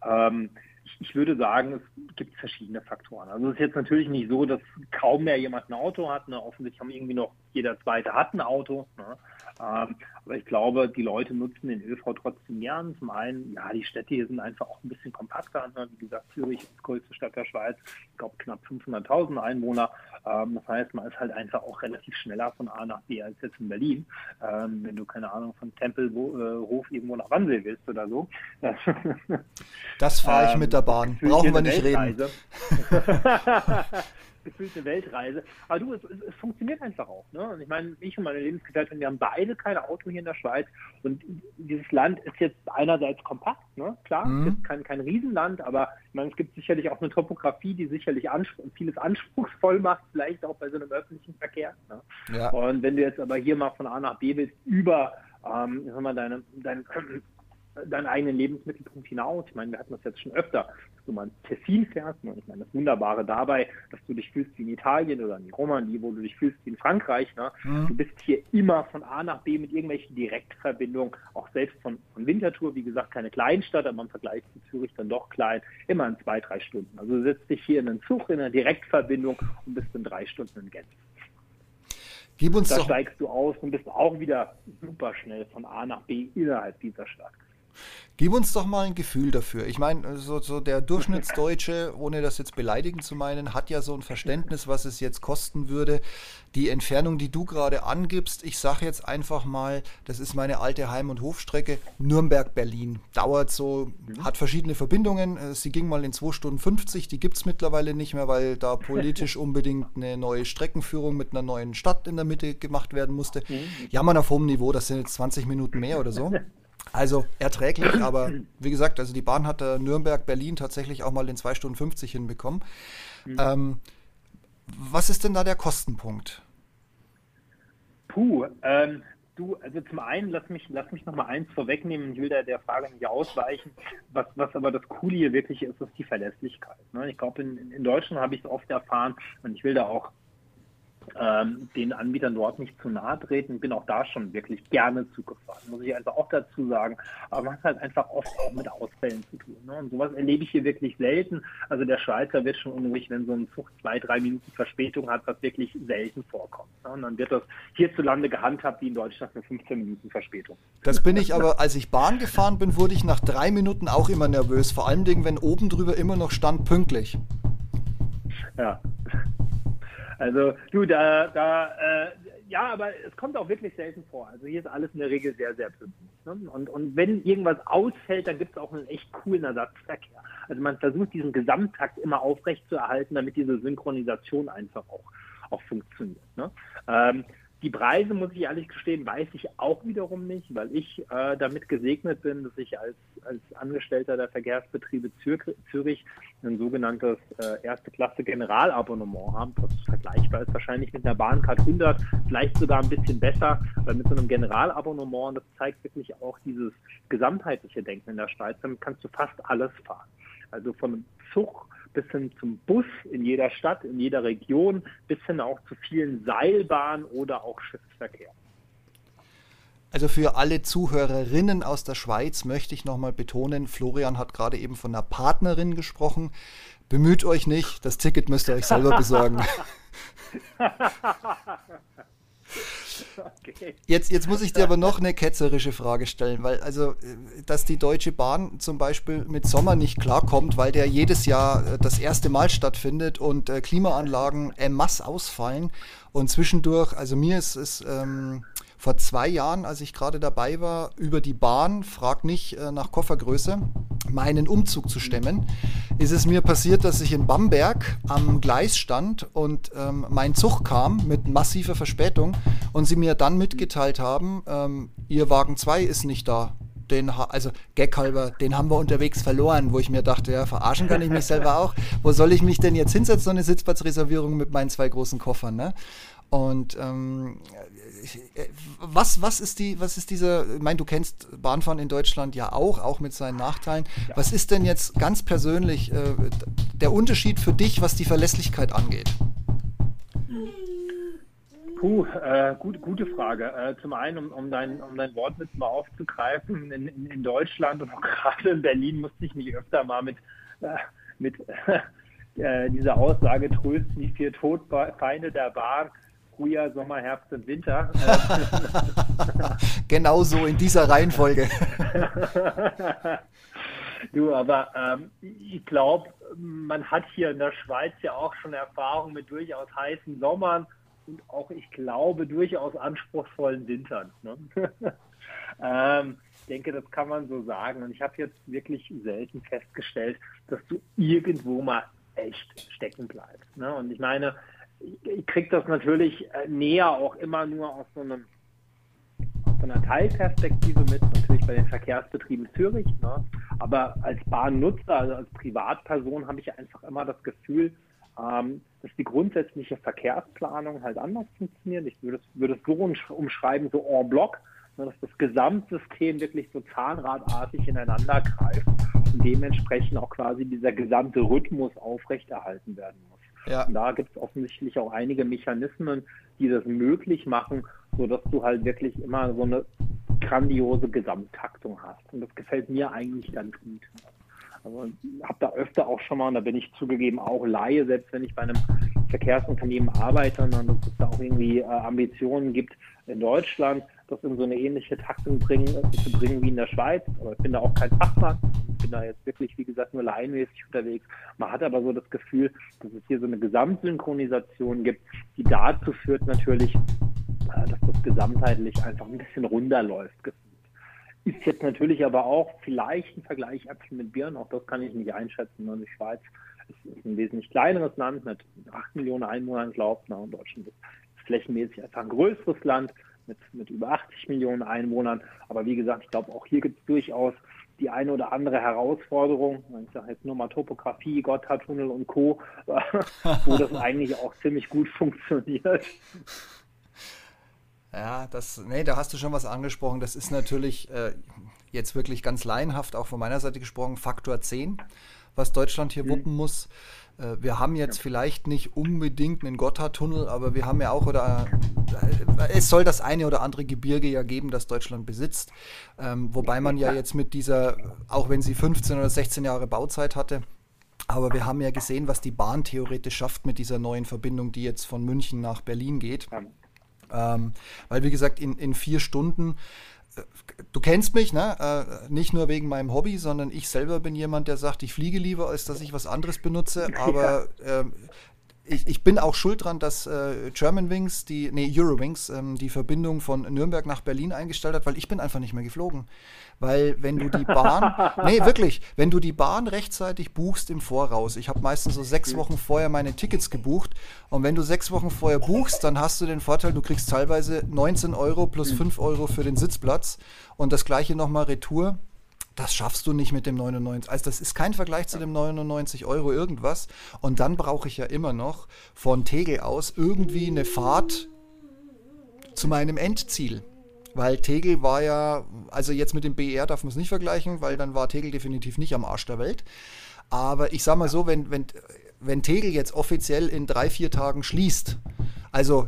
Ähm, ich, ich, würde sagen, es gibt verschiedene Faktoren. Also es ist jetzt natürlich nicht so, dass kaum mehr jemand ein Auto hat. Ne? Offensichtlich haben irgendwie noch jeder zweite hat ein Auto. Ne? Ähm, aber ich glaube, die Leute nutzen den ÖV trotzdem gern. Zum einen, ja, die Städte hier sind einfach auch ein bisschen kompakter. Ne? Wie gesagt, Zürich ist die größte Stadt der Schweiz. Ich glaube, knapp 500.000 Einwohner. Ähm, das heißt, man ist halt einfach auch relativ schneller von A nach B als jetzt in Berlin. Ähm, wenn du, keine Ahnung, von Tempelhof äh, irgendwo nach Wannsee willst oder so. Das fahre ich mit der Bahn. Brauchen wir nicht reden. gefühlt eine Weltreise. Aber du, es, es, funktioniert einfach auch. Ne? Und ich meine, ich und meine Lebensgefährtin, wir haben beide kein Auto hier in der Schweiz. Und dieses Land ist jetzt einerseits kompakt, ne? klar, mhm. es ist kein, kein Riesenland, aber ich meine, es gibt sicherlich auch eine Topografie, die sicherlich anspr vieles anspruchsvoll macht, vielleicht auch bei so einem öffentlichen Verkehr. Ne? Ja. Und wenn du jetzt aber hier mal von A nach B willst, über ähm, sag mal, deine, dein, deinen eigenen Lebensmittelpunkt hinaus. Ich meine, wir hatten das jetzt schon öfter, dass du mal ins Tessin fährst. Ne? Ich meine, das Wunderbare dabei, dass du dich fühlst wie in Italien oder in die Romandie, wo du dich fühlst wie in Frankreich. Ne? Mhm. Du bist hier immer von A nach B mit irgendwelchen Direktverbindungen, auch selbst von, von Winterthur, wie gesagt, keine Kleinstadt, aber im Vergleich zu Zürich dann doch klein, immer in zwei, drei Stunden. Also du setzt dich hier in einen Zug, in einer Direktverbindung und bist in drei Stunden in Genf. Gib uns da doch. steigst du aus und bist auch wieder super schnell von A nach B innerhalb dieser Stadt. Gib uns doch mal ein Gefühl dafür. Ich meine, so, so, der Durchschnittsdeutsche, ohne das jetzt beleidigen zu meinen, hat ja so ein Verständnis, was es jetzt kosten würde. Die Entfernung, die du gerade angibst, ich sage jetzt einfach mal, das ist meine alte Heim- und Hofstrecke, Nürnberg-Berlin. Dauert so, hat verschiedene Verbindungen. Äh, sie ging mal in 2 Stunden 50, die gibt es mittlerweile nicht mehr, weil da politisch unbedingt eine neue Streckenführung mit einer neuen Stadt in der Mitte gemacht werden musste. Mhm. Jammern auf hohem Niveau, das sind jetzt 20 Minuten mehr oder so. Also erträglich, aber wie gesagt, also die Bahn hat äh, Nürnberg, Berlin tatsächlich auch mal in 2 Stunden 50 hinbekommen. Mhm. Ähm, was ist denn da der Kostenpunkt? Puh, ähm, du, also zum einen, lass mich, lass mich noch mal eins vorwegnehmen, ich will da der Frage nicht ausweichen. Was, was aber das Coole hier wirklich ist, ist die Verlässlichkeit. Ne? Ich glaube, in, in Deutschland habe ich es oft erfahren und ich will da auch ähm, den Anbietern dort nicht zu nahe treten. Bin auch da schon wirklich gerne zugefahren, muss ich also auch dazu sagen. Aber man hat halt einfach oft auch mit Ausfällen zu tun. Ne? Und sowas erlebe ich hier wirklich selten. Also der Schweizer wird schon unruhig, wenn so ein Zug zwei, drei Minuten Verspätung hat, was wirklich selten vorkommt. Ne? Und dann wird das hierzulande gehandhabt wie in Deutschland mit 15 Minuten Verspätung. Das bin ich aber, als ich Bahn gefahren bin, wurde ich nach drei Minuten auch immer nervös. Vor allem, wenn oben drüber immer noch stand pünktlich. Ja. Also du, da, da, äh, ja, aber es kommt auch wirklich selten vor. Also hier ist alles in der Regel sehr, sehr pünktlich. Ne? Und, und wenn irgendwas ausfällt, dann gibt es auch einen echt coolen Ersatzverkehr. Also man versucht diesen Gesamttakt immer aufrecht zu erhalten, damit diese Synchronisation einfach auch, auch funktioniert. Ne? Ähm, die Preise, muss ich ehrlich gestehen, weiß ich auch wiederum nicht, weil ich äh, damit gesegnet bin, dass ich als, als Angestellter der Verkehrsbetriebe Zürich ein sogenanntes äh, erste Klasse Generalabonnement habe, was vergleichbar ist wahrscheinlich mit einer Bahncard 100, vielleicht sogar ein bisschen besser, weil mit so einem Generalabonnement, das zeigt wirklich auch dieses gesamtheitliche Denken in der Schweiz, damit kannst du fast alles fahren. Also von einem Zug bis hin zum Bus in jeder Stadt, in jeder Region, bis hin auch zu vielen Seilbahnen oder auch Schiffsverkehr. Also für alle Zuhörerinnen aus der Schweiz möchte ich nochmal betonen, Florian hat gerade eben von einer Partnerin gesprochen. Bemüht euch nicht, das Ticket müsst ihr euch selber besorgen. Okay. Jetzt, jetzt muss ich dir aber noch eine ketzerische Frage stellen, weil also, äh, dass die Deutsche Bahn zum Beispiel mit Sommer nicht klarkommt, weil der jedes Jahr äh, das erste Mal stattfindet und äh, Klimaanlagen en masse ausfallen und zwischendurch, also mir ist es ähm, vor zwei Jahren, als ich gerade dabei war, über die Bahn, frag nicht äh, nach Koffergröße, meinen Umzug zu stemmen, ist es mir passiert, dass ich in Bamberg am Gleis stand und ähm, mein Zug kam mit massiver Verspätung und sie mir dann mitgeteilt haben, ähm, ihr Wagen 2 ist nicht da. Den, also Gag halber, den haben wir unterwegs verloren, wo ich mir dachte, ja, verarschen kann ich mich selber auch. Wo soll ich mich denn jetzt hinsetzen, so eine Sitzplatzreservierung mit meinen zwei großen Koffern, ne? Und ähm, was, was ist die, was ist diese, ich meine, du kennst Bahnfahren in Deutschland ja auch, auch mit seinen Nachteilen. Ja. Was ist denn jetzt ganz persönlich äh, der Unterschied für dich, was die Verlässlichkeit angeht? Puh, äh, gut, gute Frage. Äh, zum einen, um, um, dein, um dein Wortwitz mal aufzugreifen, in, in, in, Deutschland und auch gerade in Berlin musste ich mich öfter mal mit, äh, mit äh, dieser Aussage trösten, die vier Todfeinde der Bahn Frühjahr, Sommer, Herbst und Winter. genau so in dieser Reihenfolge. du, aber ähm, ich glaube, man hat hier in der Schweiz ja auch schon Erfahrung mit durchaus heißen Sommern und auch, ich glaube, durchaus anspruchsvollen Wintern. Ne? ähm, ich denke, das kann man so sagen. Und ich habe jetzt wirklich selten festgestellt, dass du irgendwo mal echt stecken bleibst. Ne? Und ich meine, ich kriege das natürlich äh, näher auch immer nur aus so, einem, aus so einer Teilperspektive mit, natürlich bei den Verkehrsbetrieben Zürich. Ne? Aber als Bahnnutzer, also als Privatperson, habe ich einfach immer das Gefühl, ähm, dass die grundsätzliche Verkehrsplanung halt anders funktioniert. Ich würde es, würde es so umschreiben, so en bloc, ne, dass das Gesamtsystem wirklich so zahnradartig ineinander greift und dementsprechend auch quasi dieser gesamte Rhythmus aufrechterhalten werden muss. Ja. Da gibt es offensichtlich auch einige Mechanismen, die das möglich machen, sodass du halt wirklich immer so eine grandiose Gesamttaktung hast. Und das gefällt mir eigentlich ganz gut. Also habe da öfter auch schon mal, und da bin ich zugegeben auch Laie, selbst wenn ich bei einem Verkehrsunternehmen arbeite, und dass es da auch irgendwie äh, Ambitionen gibt in Deutschland, das in so eine ähnliche Taktung bringen, zu bringen wie in der Schweiz. Aber ich bin da auch kein Fachmann. Ich bin da jetzt wirklich, wie gesagt, nur laienmäßig unterwegs. Man hat aber so das Gefühl, dass es hier so eine Gesamtsynchronisation gibt, die dazu führt natürlich, äh, dass das gesamtheitlich einfach ein bisschen runterläuft. Ist jetzt natürlich aber auch vielleicht ein Vergleich Äpfel mit Birnen, auch das kann ich nicht einschätzen. Und die Schweiz ist ein wesentlich kleineres Land mit 8 Millionen Einwohnern, glaube ich, und Deutschland ist flächenmäßig einfach ein größeres Land mit, mit über 80 Millionen Einwohnern. Aber wie gesagt, ich glaube, auch hier gibt es durchaus die eine oder andere Herausforderung. Ich sage jetzt nur mal Topografie, Gotthardtunnel und Co., wo das eigentlich auch ziemlich gut funktioniert. Ja, das, nee, da hast du schon was angesprochen. Das ist natürlich äh, jetzt wirklich ganz laienhaft, auch von meiner Seite gesprochen, Faktor 10, was Deutschland hier mhm. wuppen muss. Äh, wir haben jetzt vielleicht nicht unbedingt einen Gotthardtunnel, aber wir haben ja auch, oder äh, es soll das eine oder andere Gebirge ja geben, das Deutschland besitzt. Ähm, wobei man ja jetzt mit dieser, auch wenn sie 15 oder 16 Jahre Bauzeit hatte, aber wir haben ja gesehen, was die Bahn theoretisch schafft mit dieser neuen Verbindung, die jetzt von München nach Berlin geht. Ähm, weil, wie gesagt, in, in vier Stunden du kennst mich, ne? Äh, nicht nur wegen meinem Hobby, sondern ich selber bin jemand, der sagt, ich fliege lieber, als dass ich was anderes benutze. Aber ja. ähm, ich, ich, bin auch schuld dran, dass äh, Germanwings, die, nee, Eurowings, ähm, die Verbindung von Nürnberg nach Berlin eingestellt hat, weil ich bin einfach nicht mehr geflogen. Weil wenn du die Bahn, nee, wirklich, wenn du die Bahn rechtzeitig buchst im Voraus, ich habe meistens so sechs Wochen vorher meine Tickets gebucht. Und wenn du sechs Wochen vorher buchst, dann hast du den Vorteil, du kriegst teilweise 19 Euro plus 5 Euro für den Sitzplatz. Und das gleiche nochmal Retour das schaffst du nicht mit dem 99. Also das ist kein Vergleich zu dem 99 Euro irgendwas. Und dann brauche ich ja immer noch von Tegel aus irgendwie eine Fahrt zu meinem Endziel. Weil Tegel war ja, also jetzt mit dem BR darf man es nicht vergleichen, weil dann war Tegel definitiv nicht am Arsch der Welt. Aber ich sag mal so, wenn, wenn, wenn Tegel jetzt offiziell in drei, vier Tagen schließt, also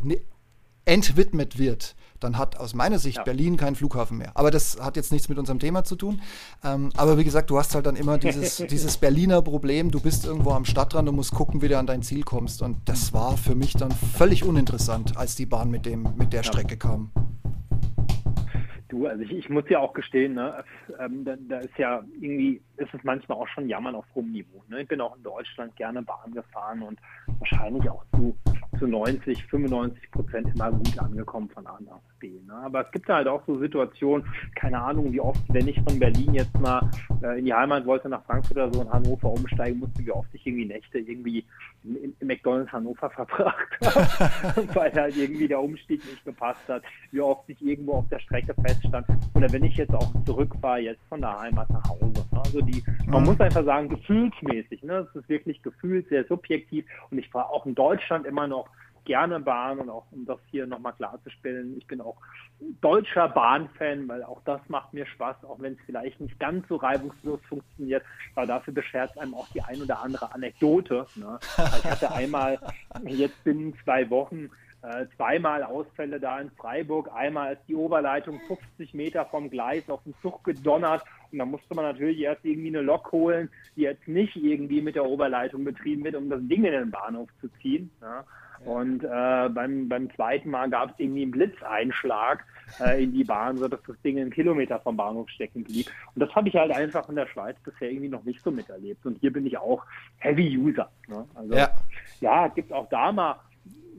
entwidmet wird, dann hat aus meiner Sicht ja. Berlin keinen Flughafen mehr. Aber das hat jetzt nichts mit unserem Thema zu tun. Ähm, aber wie gesagt, du hast halt dann immer dieses, dieses Berliner Problem, du bist irgendwo am Stadtrand und musst gucken, wie du an dein Ziel kommst. Und das war für mich dann völlig uninteressant, als die Bahn mit, dem, mit der. Strecke kam. Du, also ich, ich muss ja auch gestehen, ne, ähm, da, da, ist ja irgendwie, ist es manchmal auch schon Jammern auf hohem Niveau. Ne? Ich bin auch in Deutschland gerne Bahn gefahren und wahrscheinlich auch zu, zu 90, 95 Prozent immer gut angekommen von A nach B. Ne? Aber es gibt halt auch so Situationen, keine Ahnung, wie oft, wenn ich von Berlin jetzt mal äh, in die Heimat wollte, nach Frankfurt oder so in Hannover umsteigen musste, wie oft ich irgendwie Nächte irgendwie im, McDonalds Hannover verbracht habe, weil halt irgendwie der Umstieg nicht gepasst hat, wie oft ich irgendwo auf der Strecke feststand. Oder wenn ich jetzt auch zurückfahre, jetzt von der Heimat nach Hause. Ne? Also die, man mhm. muss einfach sagen, gefühlsmäßig. Ne? Es ist wirklich gefühlt sehr subjektiv und ich fahre auch in Deutschland immer noch gerne Bahn und auch um das hier nochmal klarzustellen, ich bin auch deutscher Bahnfan, weil auch das macht mir Spaß, auch wenn es vielleicht nicht ganz so reibungslos funktioniert, aber dafür beschert einem auch die ein oder andere Anekdote. Ne? Ich hatte einmal jetzt binnen zwei Wochen äh, zweimal Ausfälle da in Freiburg. Einmal ist die Oberleitung 50 Meter vom Gleis auf den Zug gedonnert und da musste man natürlich erst irgendwie eine Lok holen, die jetzt nicht irgendwie mit der Oberleitung betrieben wird, um das Ding in den Bahnhof zu ziehen. Ja. Und äh, beim, beim zweiten Mal gab es irgendwie einen Blitzeinschlag äh, in die Bahn, sodass das Ding einen Kilometer vom Bahnhof stecken blieb. Und das habe ich halt einfach in der Schweiz bisher irgendwie noch nicht so miterlebt. Und hier bin ich auch Heavy User. Ne? Also ja, ja gibt auch da mal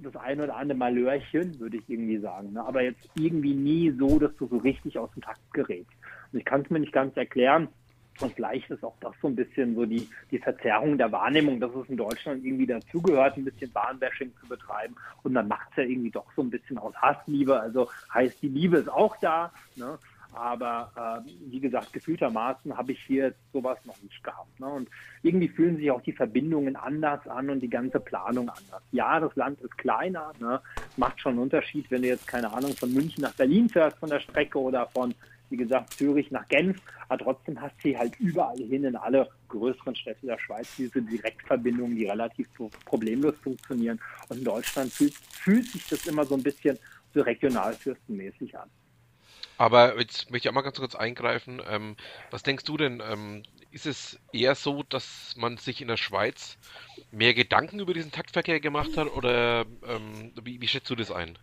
das ein oder andere Malörchen, würde ich irgendwie sagen. Ne? Aber jetzt irgendwie nie so, dass du so richtig aus dem Takt gerätst. Und ich kann es mir nicht ganz erklären. Und vielleicht ist auch das so ein bisschen so die, die Verzerrung der Wahrnehmung, dass es in Deutschland irgendwie dazugehört, ein bisschen Bahnbashing zu betreiben. Und dann macht es ja irgendwie doch so ein bisschen aus Hassliebe. Also heißt, die Liebe ist auch da. Ne? Aber äh, wie gesagt, gefühltermaßen habe ich hier sowas noch nicht gehabt. Ne? Und irgendwie fühlen sich auch die Verbindungen anders an und die ganze Planung anders. Ja, das Land ist kleiner, ne? macht schon einen Unterschied, wenn du jetzt, keine Ahnung, von München nach Berlin fährst von der Strecke oder von wie gesagt, Zürich nach Genf, aber trotzdem hast du halt überall hin in alle größeren Städte der Schweiz diese Direktverbindungen, die relativ problemlos funktionieren. Und in Deutschland fühlt, fühlt sich das immer so ein bisschen so regionalfürstenmäßig an. Aber jetzt möchte ich auch mal ganz kurz eingreifen. Ähm, was denkst du denn? Ähm, ist es eher so, dass man sich in der Schweiz mehr Gedanken über diesen Taktverkehr gemacht hat oder ähm, wie, wie, schätzt du das ein?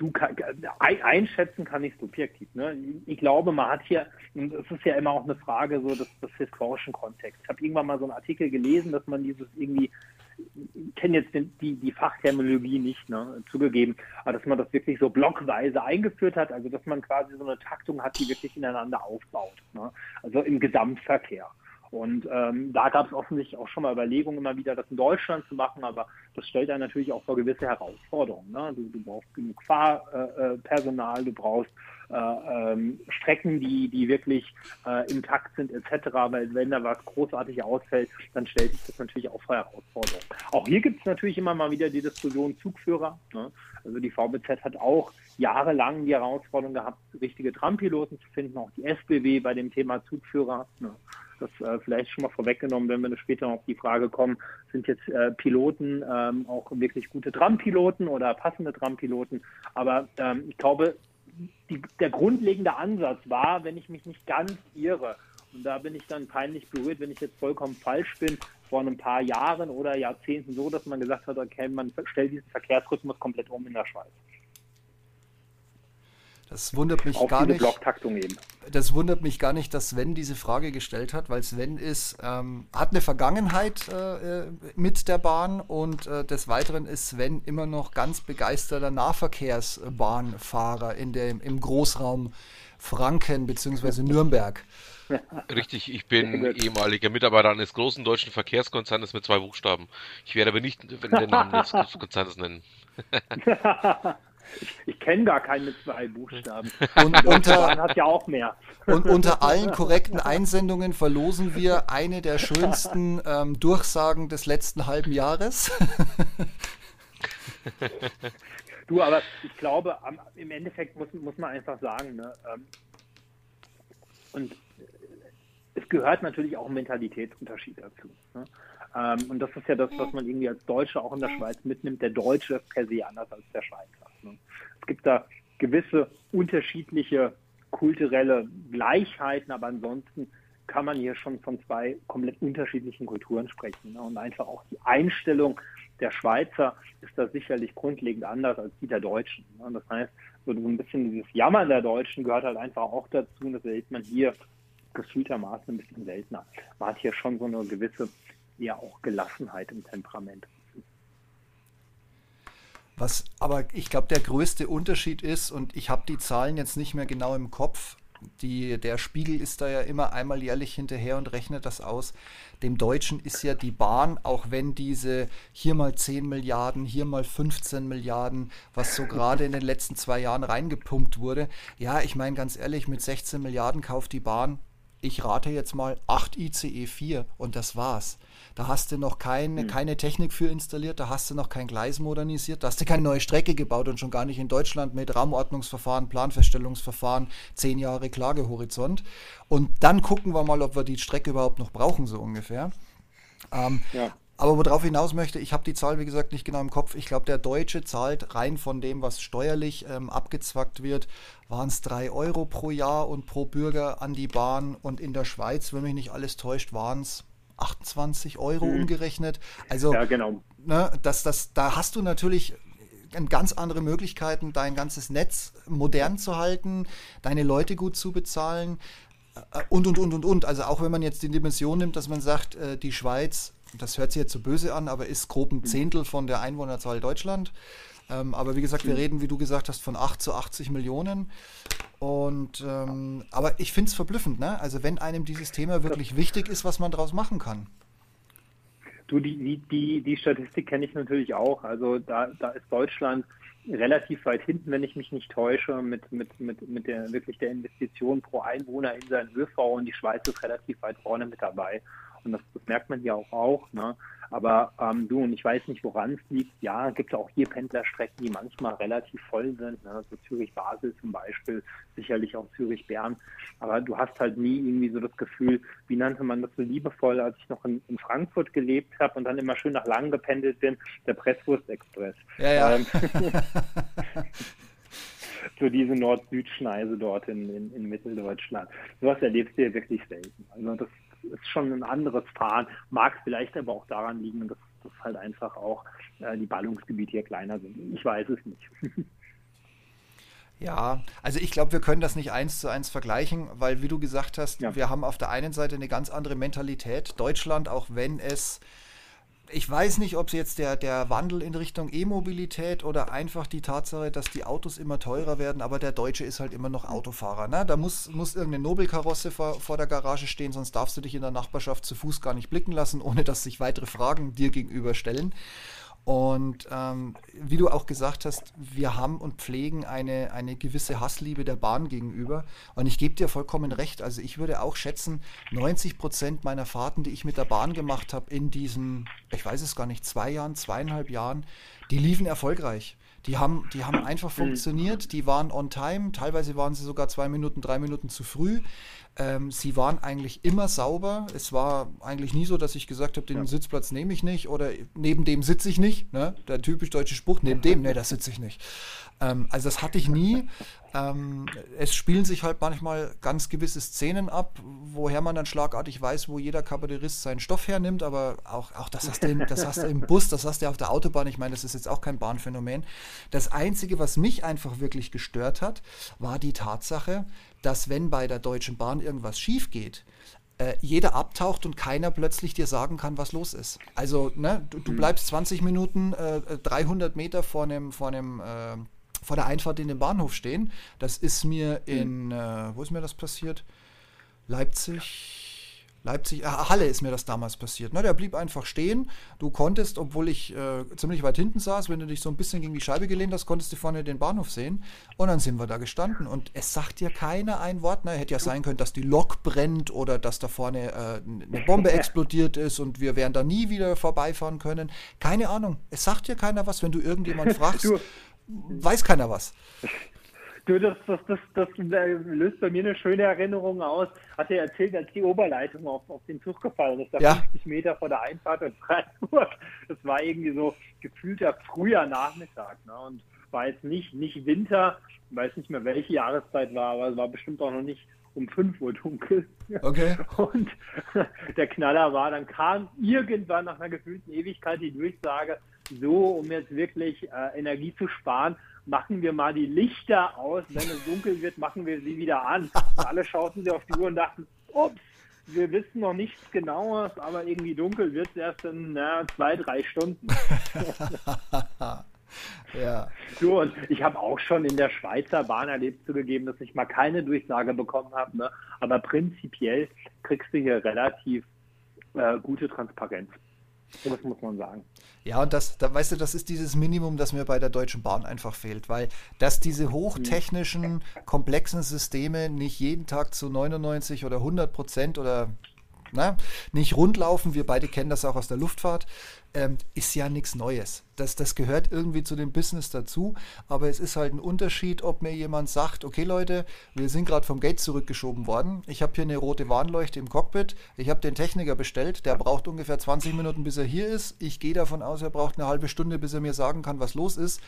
Du kann, einschätzen kann ich subjektiv. Ne? Ich glaube, man hat hier, und es ist ja immer auch eine Frage so des, des historischen Kontexts. Ich habe irgendwann mal so einen Artikel gelesen, dass man dieses irgendwie ich kenne jetzt den, die, die Fachterminologie nicht, ne, zugegeben, aber dass man das wirklich so blockweise eingeführt hat, also dass man quasi so eine Taktung hat, die wirklich ineinander aufbaut, ne, also im Gesamtverkehr. Und ähm, da gab es offensichtlich auch schon mal Überlegungen, immer wieder das in Deutschland zu machen, aber das stellt einen natürlich auch vor gewisse Herausforderungen. Ne? Du, du brauchst genug Fahrpersonal, äh, du brauchst äh, ähm, Strecken, die, die wirklich äh, intakt sind etc. Weil wenn da was großartig ausfällt, dann stellt sich das natürlich auch vor Herausforderungen. Auch hier gibt es natürlich immer mal wieder die Diskussion Zugführer. Ne? Also die VBZ hat auch jahrelang die Herausforderung gehabt, richtige Trampiloten zu finden, auch die SBW bei dem Thema Zugführer. Ne? Das äh, vielleicht schon mal vorweggenommen, wenn wir später noch auf die Frage kommen, sind jetzt äh, Piloten ähm, auch wirklich gute Trampiloten oder passende Trampiloten. Aber ähm, ich glaube, die, der grundlegende Ansatz war, wenn ich mich nicht ganz irre, und da bin ich dann peinlich berührt, wenn ich jetzt vollkommen falsch bin, vor ein paar Jahren oder Jahrzehnten so, dass man gesagt hat, okay, man stellt diesen Verkehrsrhythmus komplett um in der Schweiz. Das wundert mich gar nicht. Eben. Das wundert mich gar nicht, dass Sven diese Frage gestellt hat, weil Sven ist, ähm, hat eine Vergangenheit äh, mit der Bahn und äh, des Weiteren ist Sven immer noch ganz begeisterter Nahverkehrsbahnfahrer in dem, im Großraum Franken bzw. Nürnberg. Richtig, ich bin ehemaliger Mitarbeiter eines großen deutschen Verkehrskonzernes mit zwei Buchstaben. Ich werde aber nicht den Namen des Konzerns nennen. Ich, ich kenne gar keinen mit zwei Buchstaben. Und unter, hat ja auch mehr. Und unter allen korrekten Einsendungen verlosen wir eine der schönsten ähm, Durchsagen des letzten halben Jahres. du, aber ich glaube, im Endeffekt muss, muss man einfach sagen, ne, ähm, und es gehört natürlich auch ein Mentalitätsunterschied dazu. Ne? Ähm, und das ist ja das, was man irgendwie als Deutscher auch in der Schweiz mitnimmt. Der Deutsche ist per se anders als der Schweizer. Es gibt da gewisse unterschiedliche kulturelle Gleichheiten, aber ansonsten kann man hier schon von zwei komplett unterschiedlichen Kulturen sprechen. Ne? Und einfach auch die Einstellung der Schweizer ist da sicherlich grundlegend anders als die der Deutschen. Ne? Und das heißt, so ein bisschen dieses Jammern der Deutschen gehört halt einfach auch dazu. Und das erlebt man hier gefühltermaßen ein bisschen seltener. Man hat hier schon so eine gewisse, ja auch Gelassenheit im Temperament. Was aber ich glaube der größte Unterschied ist, und ich habe die Zahlen jetzt nicht mehr genau im Kopf, die, der Spiegel ist da ja immer einmal jährlich hinterher und rechnet das aus. Dem Deutschen ist ja die Bahn, auch wenn diese hier mal 10 Milliarden, hier mal 15 Milliarden, was so gerade in den letzten zwei Jahren reingepumpt wurde. Ja, ich meine ganz ehrlich, mit 16 Milliarden kauft die Bahn, ich rate jetzt mal, 8 ICE 4 und das war's. Da hast du noch keine, hm. keine Technik für installiert, da hast du noch kein Gleis modernisiert, da hast du keine neue Strecke gebaut und schon gar nicht in Deutschland mit Raumordnungsverfahren, Planfeststellungsverfahren, zehn Jahre Klagehorizont. Und dann gucken wir mal, ob wir die Strecke überhaupt noch brauchen, so ungefähr. Ähm, ja. Aber worauf ich hinaus möchte, ich habe die Zahl, wie gesagt, nicht genau im Kopf. Ich glaube, der Deutsche zahlt rein von dem, was steuerlich ähm, abgezwackt wird, waren es drei Euro pro Jahr und pro Bürger an die Bahn. Und in der Schweiz, wenn mich nicht alles täuscht, waren es 28 Euro mhm. umgerechnet. Also, ja, genau. ne, das, das, da hast du natürlich ganz andere Möglichkeiten, dein ganzes Netz modern zu halten, deine Leute gut zu bezahlen äh, und, und, und, und, und. Also auch wenn man jetzt die Dimension nimmt, dass man sagt, äh, die Schweiz, das hört sich jetzt so böse an, aber ist grob ein mhm. Zehntel von der Einwohnerzahl Deutschland. Ähm, aber wie gesagt, wir reden, wie du gesagt hast, von 8 zu 80 Millionen. Und ähm, aber ich finde es verblüffend, ne? Also wenn einem dieses Thema wirklich wichtig ist, was man daraus machen kann. Du, die, die, die Statistik kenne ich natürlich auch. Also da, da ist Deutschland relativ weit hinten, wenn ich mich nicht täusche, mit, mit, mit, mit der wirklich der Investition pro Einwohner in seinen ÖV und die Schweiz ist relativ weit vorne mit dabei. Und das, das merkt man ja auch, auch ne? Aber ähm, du, und ich weiß nicht, woran es liegt. Ja, gibt auch hier Pendlerstrecken, die manchmal relativ voll sind. Ne? So Zürich-Basel zum Beispiel, sicherlich auch Zürich-Bern. Aber du hast halt nie irgendwie so das Gefühl, wie nannte man das so liebevoll, als ich noch in, in Frankfurt gelebt habe und dann immer schön nach Langen gependelt bin, der Presswurst-Express. Ja, ja. Ähm, so diese Nord-Süd-Schneise dort in, in, in Mitteldeutschland. Sowas erlebst du ja wirklich selten. Also das ist schon ein anderes Fahren, mag vielleicht aber auch daran liegen, dass, dass halt einfach auch äh, die Ballungsgebiete hier kleiner sind. Ich weiß es nicht. Ja, also ich glaube, wir können das nicht eins zu eins vergleichen, weil wie du gesagt hast, ja. wir haben auf der einen Seite eine ganz andere Mentalität. Deutschland, auch wenn es ich weiß nicht, ob es jetzt der, der Wandel in Richtung E-Mobilität oder einfach die Tatsache, dass die Autos immer teurer werden, aber der Deutsche ist halt immer noch Autofahrer. Ne? Da muss, muss irgendeine Nobelkarosse vor, vor der Garage stehen, sonst darfst du dich in der Nachbarschaft zu Fuß gar nicht blicken lassen, ohne dass sich weitere Fragen dir gegenüberstellen. Und ähm, wie du auch gesagt hast, wir haben und pflegen eine, eine gewisse Hassliebe der Bahn gegenüber. Und ich gebe dir vollkommen recht. Also ich würde auch schätzen, 90 Prozent meiner Fahrten, die ich mit der Bahn gemacht habe in diesen, ich weiß es gar nicht, zwei Jahren, zweieinhalb Jahren, die liefen erfolgreich. Die haben, die haben einfach mhm. funktioniert, die waren on time, teilweise waren sie sogar zwei Minuten, drei Minuten zu früh. Ähm, sie waren eigentlich immer sauber. Es war eigentlich nie so, dass ich gesagt habe, den ja. Sitzplatz nehme ich nicht oder neben dem sitze ich nicht. Ne? Der typisch deutsche Spruch, neben dem, ne, da sitze ich nicht. Ähm, also das hatte ich nie. Ähm, es spielen sich halt manchmal ganz gewisse Szenen ab, woher man dann schlagartig weiß, wo jeder Kabarettist seinen Stoff hernimmt, aber auch, auch das, hast du im, das hast du im Bus, das hast du auf der Autobahn, ich meine, das ist jetzt auch kein Bahnphänomen. Das Einzige, was mich einfach wirklich gestört hat, war die Tatsache, dass wenn bei der Deutschen Bahn irgendwas schief geht, äh, jeder abtaucht und keiner plötzlich dir sagen kann, was los ist. Also ne, du, du mhm. bleibst 20 Minuten, äh, 300 Meter vor einem, vor einem äh, vor der Einfahrt in den Bahnhof stehen. Das ist mir mhm. in, äh, wo ist mir das passiert? Leipzig, Leipzig, äh, Halle ist mir das damals passiert. Ne? Der blieb einfach stehen. Du konntest, obwohl ich äh, ziemlich weit hinten saß, wenn du dich so ein bisschen gegen die Scheibe gelehnt hast, konntest du vorne den Bahnhof sehen. Und dann sind wir da gestanden. Und es sagt dir keiner ein Wort. Ne? Hätte ja sein können, dass die Lok brennt oder dass da vorne äh, eine Bombe explodiert ist und wir werden da nie wieder vorbeifahren können. Keine Ahnung. Es sagt dir keiner was, wenn du irgendjemand fragst. Weiß keiner was. Du, das, das, das, das, löst bei mir eine schöne Erinnerung aus. Hat er erzählt, als die Oberleitung auf, auf den Zug gefallen ist, da ja. 50 Meter vor der Einfahrt in Freiburg. Das war irgendwie so gefühlter früher Nachmittag. Ne? Und war jetzt nicht, nicht Winter, ich weiß nicht mehr, welche Jahreszeit war, aber es war bestimmt auch noch nicht um 5 Uhr dunkel. Okay. Und der Knaller war, dann kam irgendwann nach einer gefühlten Ewigkeit die Durchsage, so, um jetzt wirklich äh, Energie zu sparen, machen wir mal die Lichter aus. Wenn es dunkel wird, machen wir sie wieder an. Und alle schauten sie auf die Uhr und dachten, ups, wir wissen noch nichts genaues, aber irgendwie dunkel wird es erst in na, zwei, drei Stunden. ja. So, und ich habe auch schon in der Schweizer Bahn erlebt zugegeben, dass ich mal keine Durchsage bekommen habe. Ne? Aber prinzipiell kriegst du hier relativ äh, gute Transparenz. Das muss man sagen. Ja, und das, da, weißt du, das ist dieses Minimum, das mir bei der Deutschen Bahn einfach fehlt, weil dass diese hochtechnischen, komplexen Systeme nicht jeden Tag zu 99 oder 100 Prozent oder na, nicht rundlaufen, wir beide kennen das auch aus der Luftfahrt, ähm, ist ja nichts Neues. Das, das gehört irgendwie zu dem Business dazu, aber es ist halt ein Unterschied, ob mir jemand sagt, okay Leute, wir sind gerade vom Gate zurückgeschoben worden, ich habe hier eine rote Warnleuchte im Cockpit, ich habe den Techniker bestellt, der braucht ungefähr 20 Minuten, bis er hier ist, ich gehe davon aus, er braucht eine halbe Stunde, bis er mir sagen kann, was los ist.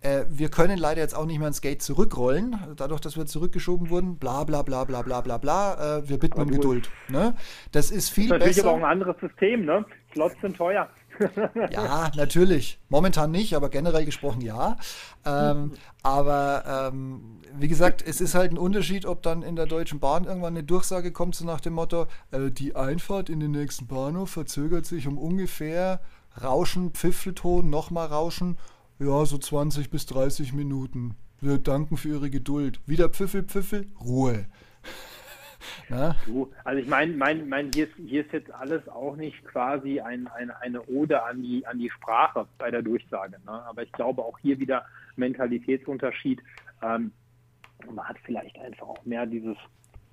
Äh, wir können leider jetzt auch nicht mehr ins Gate zurückrollen, dadurch, dass wir zurückgeschoben wurden, bla bla bla bla bla bla bla, äh, wir bitten um Geduld. Ne? Das ist viel das ist natürlich besser. aber auch ein anderes System, ne? Slots sind teuer. Ja, natürlich. Momentan nicht, aber generell gesprochen ja. Ähm, aber ähm, wie gesagt, es ist halt ein Unterschied, ob dann in der Deutschen Bahn irgendwann eine Durchsage kommt, so nach dem Motto, äh, die Einfahrt in den nächsten Bahnhof verzögert sich um ungefähr Rauschen, Pfiffelton, nochmal Rauschen, ja, so 20 bis 30 Minuten. Wir danken für Ihre Geduld. Wieder Pfiffel, Pfiffel, Ruhe. Du, also ich meine, mein, mein, hier, ist, hier ist jetzt alles auch nicht quasi ein, ein, eine Ode an die, an die Sprache bei der Durchsage. Ne? Aber ich glaube auch hier wieder Mentalitätsunterschied. Ähm, man hat vielleicht einfach auch mehr dieses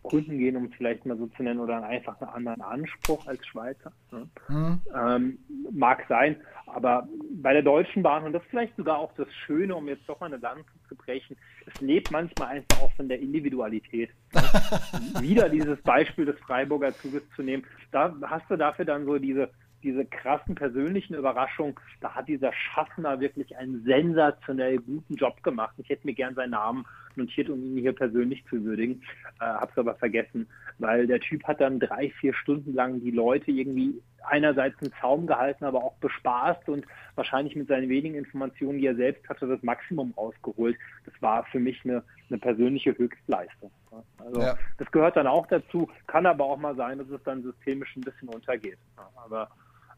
Kunden gehen, um es vielleicht mal so zu nennen, oder einfach einen anderen Anspruch als Schweizer. Ne? Mhm. Ähm, mag sein, aber bei der Deutschen Bahn, und das ist vielleicht sogar auch das Schöne, um jetzt doch mal eine Lanze zu brechen, es lebt manchmal einfach auch von der Individualität. Ne? Wieder dieses Beispiel des Freiburger Zuges zu nehmen, da hast du dafür dann so diese diese krassen persönlichen Überraschungen, da hat dieser Schaffner wirklich einen sensationell guten Job gemacht. Ich hätte mir gern seinen Namen notiert, um ihn hier persönlich zu würdigen, äh, hab's aber vergessen, weil der Typ hat dann drei, vier Stunden lang die Leute irgendwie einerseits einen Zaum gehalten, aber auch bespaßt und wahrscheinlich mit seinen wenigen Informationen, die er selbst hatte, das Maximum rausgeholt. Das war für mich eine, eine persönliche Höchstleistung. Also ja. das gehört dann auch dazu, kann aber auch mal sein, dass es dann systemisch ein bisschen untergeht. Aber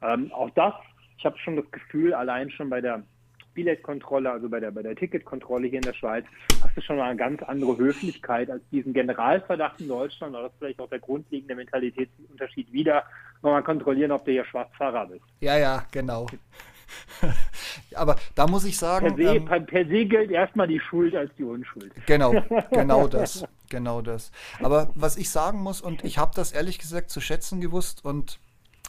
ähm, auch das, ich habe schon das Gefühl, allein schon bei der Billetkontrolle, also bei der, bei der Ticketkontrolle hier in der Schweiz, hast du schon mal eine ganz andere Höflichkeit als diesen Generalverdacht in Deutschland. Oder das ist vielleicht auch der grundlegende Mentalitätsunterschied wieder, nochmal kontrollieren, ob du hier Schwarzfahrer bist. Ja, ja, genau. Aber da muss ich sagen. Per se, ähm, per, per se gilt erstmal die Schuld als die Unschuld. Genau, genau das. Genau das. Aber was ich sagen muss, und ich habe das ehrlich gesagt zu schätzen gewusst, und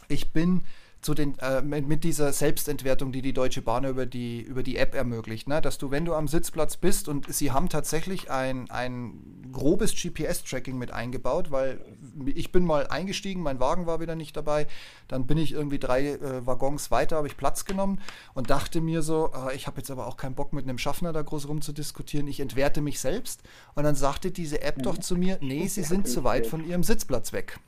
ich bin zu den, äh, mit dieser Selbstentwertung, die die Deutsche Bahn über die, über die App ermöglicht, ne? dass du, wenn du am Sitzplatz bist und sie haben tatsächlich ein, ein grobes GPS-Tracking mit eingebaut, weil ich bin mal eingestiegen, mein Wagen war wieder nicht dabei, dann bin ich irgendwie drei äh, Waggons weiter, habe ich Platz genommen und dachte mir so, äh, ich habe jetzt aber auch keinen Bock mit einem Schaffner da groß rumzudiskutieren, ich entwerte mich selbst und dann sagte diese App doch zu mir, nee, sie sind zu weit von ihrem Sitzplatz weg.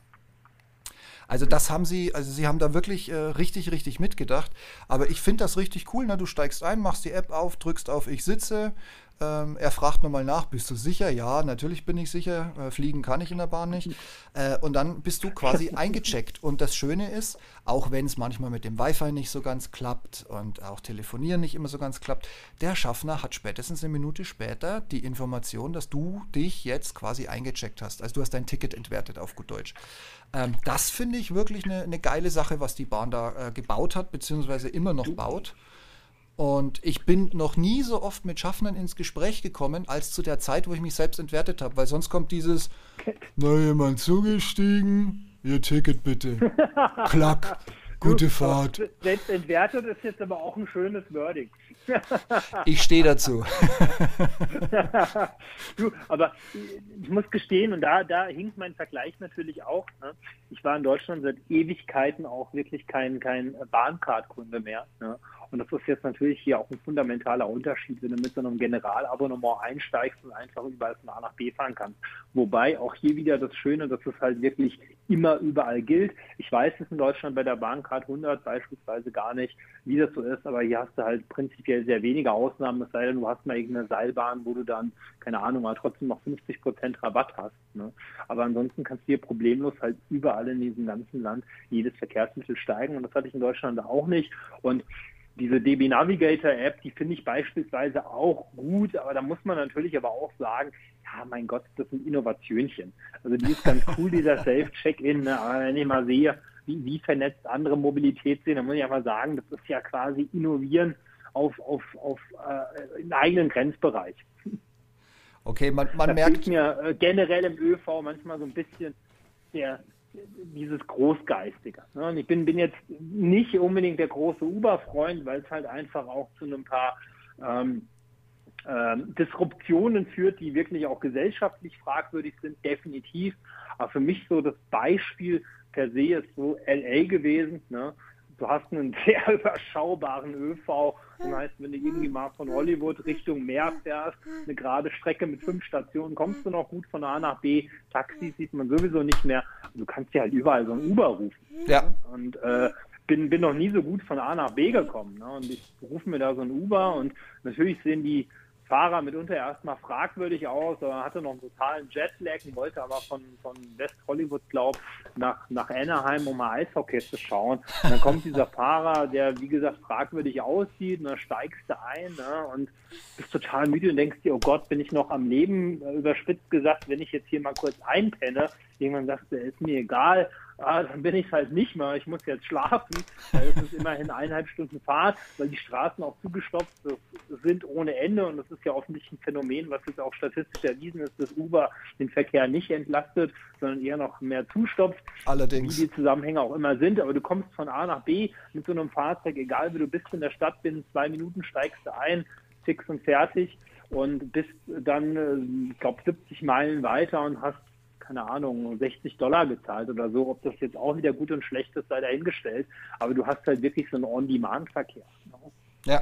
Also das haben sie, also sie haben da wirklich äh, richtig, richtig mitgedacht. Aber ich finde das richtig cool. Ne? Du steigst ein, machst die App auf, drückst auf Ich sitze. Ähm, er fragt nochmal nach, bist du sicher? Ja, natürlich bin ich sicher. Äh, fliegen kann ich in der Bahn nicht. Äh, und dann bist du quasi eingecheckt. Und das Schöne ist, auch wenn es manchmal mit dem Wi-Fi nicht so ganz klappt und auch Telefonieren nicht immer so ganz klappt, der Schaffner hat spätestens eine Minute später die Information, dass du dich jetzt quasi eingecheckt hast. Also du hast dein Ticket entwertet auf gut Deutsch. Ähm, das finde ich wirklich eine, eine, geile Sache, was die Bahn da äh, gebaut hat, beziehungsweise immer noch baut. Und ich bin noch nie so oft mit Schaffnern ins Gespräch gekommen, als zu der Zeit, wo ich mich selbst entwertet habe. Weil sonst kommt dieses, na jemand zugestiegen, ihr Ticket bitte. Klack. Gute Fahrt. Selbst entwertet ist jetzt aber auch ein schönes Wording. ich stehe dazu. du, aber ich muss gestehen, und da, da hinkt mein Vergleich natürlich auch. Ne? Ich war in Deutschland seit Ewigkeiten auch wirklich kein, kein Bahncard-Kunde mehr. Ne? Und das ist jetzt natürlich hier auch ein fundamentaler Unterschied, wenn du mit so einem Generalabonnement einsteigst und einfach überall von A nach B fahren kannst. Wobei auch hier wieder das Schöne, dass es halt wirklich immer überall gilt. Ich weiß es in Deutschland bei der Bahncard 100 beispielsweise gar nicht, wie das so ist, aber hier hast du halt prinzipiell sehr wenige Ausnahmen, es sei denn, du hast mal irgendeine Seilbahn, wo du dann, keine Ahnung, aber trotzdem noch 50 Prozent Rabatt hast. Ne? Aber ansonsten kannst du hier problemlos halt überall in diesem ganzen Land jedes Verkehrsmittel steigen und das hatte ich in Deutschland auch nicht. Und diese DB Navigator App, die finde ich beispielsweise auch gut, aber da muss man natürlich aber auch sagen, ja, mein Gott, das sind Innovationchen. Also die ist ganz cool, dieser Safe-Check-In, ne? aber wenn ich mal sehe, wie, wie vernetzt andere Mobilität sind, dann muss ich einfach sagen, das ist ja quasi Innovieren auf, auf, auf äh, einen eigenen Grenzbereich. Okay, man, man merkt mir äh, generell im ÖV manchmal so ein bisschen der, dieses Großgeistige. Ne? Und ich bin, bin jetzt nicht unbedingt der große Uber-Freund, weil es halt einfach auch zu ein paar ähm, ähm, Disruptionen führt, die wirklich auch gesellschaftlich fragwürdig sind, definitiv. Aber für mich so das Beispiel per se ist so LA gewesen. Ne? du hast einen sehr überschaubaren ÖV. Das heißt, wenn du irgendwie mal von Hollywood Richtung Meer fährst, eine gerade Strecke mit fünf Stationen, kommst du noch gut von A nach B. Taxis sieht man sowieso nicht mehr. Du kannst ja halt überall so ein Uber rufen. Ja. Und äh, bin, bin noch nie so gut von A nach B gekommen. Ne? Und ich rufe mir da so ein Uber und natürlich sehen die Fahrer mitunter erstmal fragwürdig aus, aber hatte noch einen totalen Jetlag und wollte aber von, von West Hollywood, glaub, nach, nach Anaheim, um mal Eishockey zu schauen. Und dann kommt dieser Fahrer, der, wie gesagt, fragwürdig aussieht, und dann steigst du ein ne, und bist total müde und denkst dir, oh Gott, bin ich noch am Leben, überspitzt gesagt, wenn ich jetzt hier mal kurz einpenne, irgendwann sagst du, ist mir egal, ah, dann bin ich halt nicht mehr, ich muss jetzt schlafen, weil es ist immerhin eineinhalb Stunden Fahrt, weil die Straßen auch zugestopft sind ohne Ende und das ist ja offensichtlich ein Phänomen, was jetzt auch statistisch erwiesen ist, dass Uber den Verkehr nicht entlastet, sondern eher noch mehr zustopft. Allerdings. Wie die Zusammenhänge auch immer sind, aber du kommst von A nach B mit so einem Fahrzeug, egal wie du bist in der Stadt, binnen zwei Minuten steigst du ein, fix und fertig und bist dann, äh, ich glaube, 70 Meilen weiter und hast keine Ahnung, 60 Dollar gezahlt oder so. Ob das jetzt auch wieder gut und schlecht ist, sei dahingestellt. Aber du hast halt wirklich so einen On-Demand-Verkehr. Ne? Ja.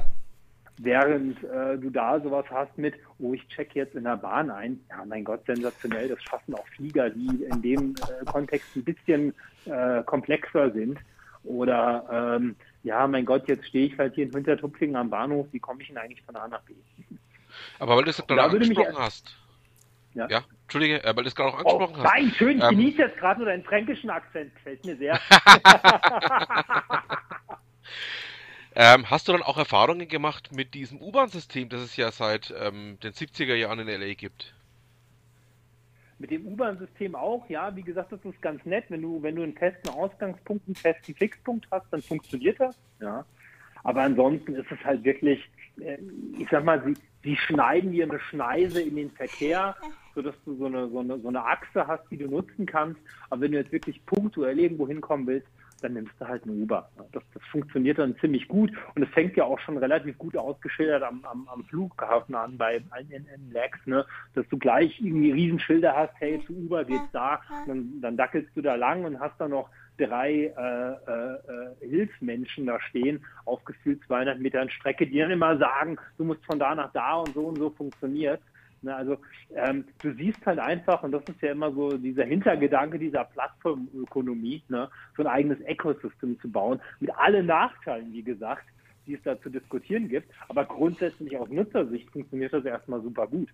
Während äh, du da sowas hast mit, oh, ich check jetzt in der Bahn ein. Ja, mein Gott, sensationell. Das schaffen auch Flieger, die in dem äh, Kontext ein bisschen äh, komplexer sind. Oder, ähm, ja, mein Gott, jetzt stehe ich halt hier in Hintertupfingen am Bahnhof. Wie komme ich denn eigentlich von A nach B? Aber weil du es gerade angesprochen hast. Ja. ja. Entschuldige, weil du es gerade auch oh, angesprochen oh, hast. Nein, schön, ich ähm, genieße jetzt gerade nur deinen fränkischen Akzent, gefällt mir sehr. ähm, hast du dann auch Erfahrungen gemacht mit diesem U-Bahn-System, das es ja seit ähm, den 70er Jahren in LA gibt? Mit dem U-Bahn-System auch, ja, wie gesagt, das ist ganz nett. Wenn du, wenn du einen festen Ausgangspunkt, einen festen Fixpunkt hast, dann funktioniert das, ja. Aber ansonsten ist es halt wirklich, äh, ich sag mal, sie, sie schneiden dir eine Schneise in den Verkehr sodass du so eine, so, eine, so eine Achse hast, die du nutzen kannst. Aber wenn du jetzt wirklich punktuell irgendwo hinkommen willst, dann nimmst du halt ein Uber. Das, das funktioniert dann ziemlich gut und es fängt ja auch schon relativ gut ausgeschildert am, am, am Flughafen an bei in Lex, ne, dass du gleich irgendwie Riesenschilder hast, hey, zu Uber geht's da, dann, dann dackelst du da lang und hast dann noch drei äh, äh, äh Hilfsmenschen da stehen, aufgefühlt 200 Metern Strecke, die dann immer sagen, du musst von da nach da und so und so funktioniert. Ne, also ähm, du siehst halt einfach, und das ist ja immer so dieser Hintergedanke dieser Plattformökonomie, ne, so ein eigenes Ecosystem zu bauen, mit allen Nachteilen, wie gesagt, die es da zu diskutieren gibt. Aber grundsätzlich aus Nutzersicht funktioniert das erstmal super gut.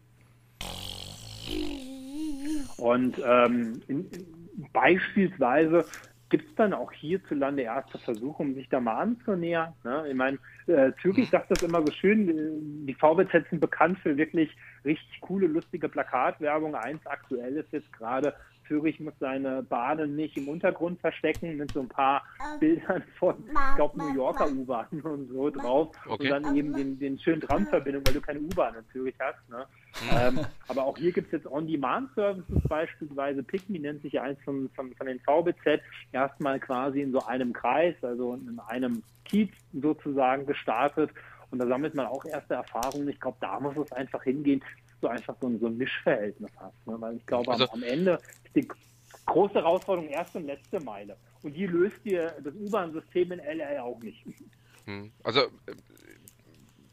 Und ähm, in, in, beispielsweise gibt es dann auch hierzulande erste Versuche, um sich da mal anzunähern. Ne? Ich meine, äh, Zürich sagt das immer so schön, die VBZ sind bekannt für wirklich richtig coole, lustige Plakatwerbung. Eins aktuell ist jetzt gerade Zürich muss seine Bahnen nicht im Untergrund verstecken mit so ein paar Bildern von, ich glaube, New Yorker U-Bahnen und so drauf. Okay. Und dann eben den, den schönen Tramverbindung, weil du keine U-Bahn in Zürich hast. Ne? ähm, aber auch hier gibt es jetzt On-Demand-Services beispielsweise. Pickme nennt sich ja eins von, von, von den VBZ. Erstmal quasi in so einem Kreis, also in einem Kiez sozusagen gestartet. Und da sammelt man auch erste Erfahrungen. Ich glaube, da muss es einfach hingehen, du einfach so ein, so ein Mischverhältnis hast. Ne? Weil ich glaube, also, am, am Ende ist die große Herausforderung erste und letzte Meile. Und die löst dir das U-Bahn-System in LA auch nicht. Hm. Also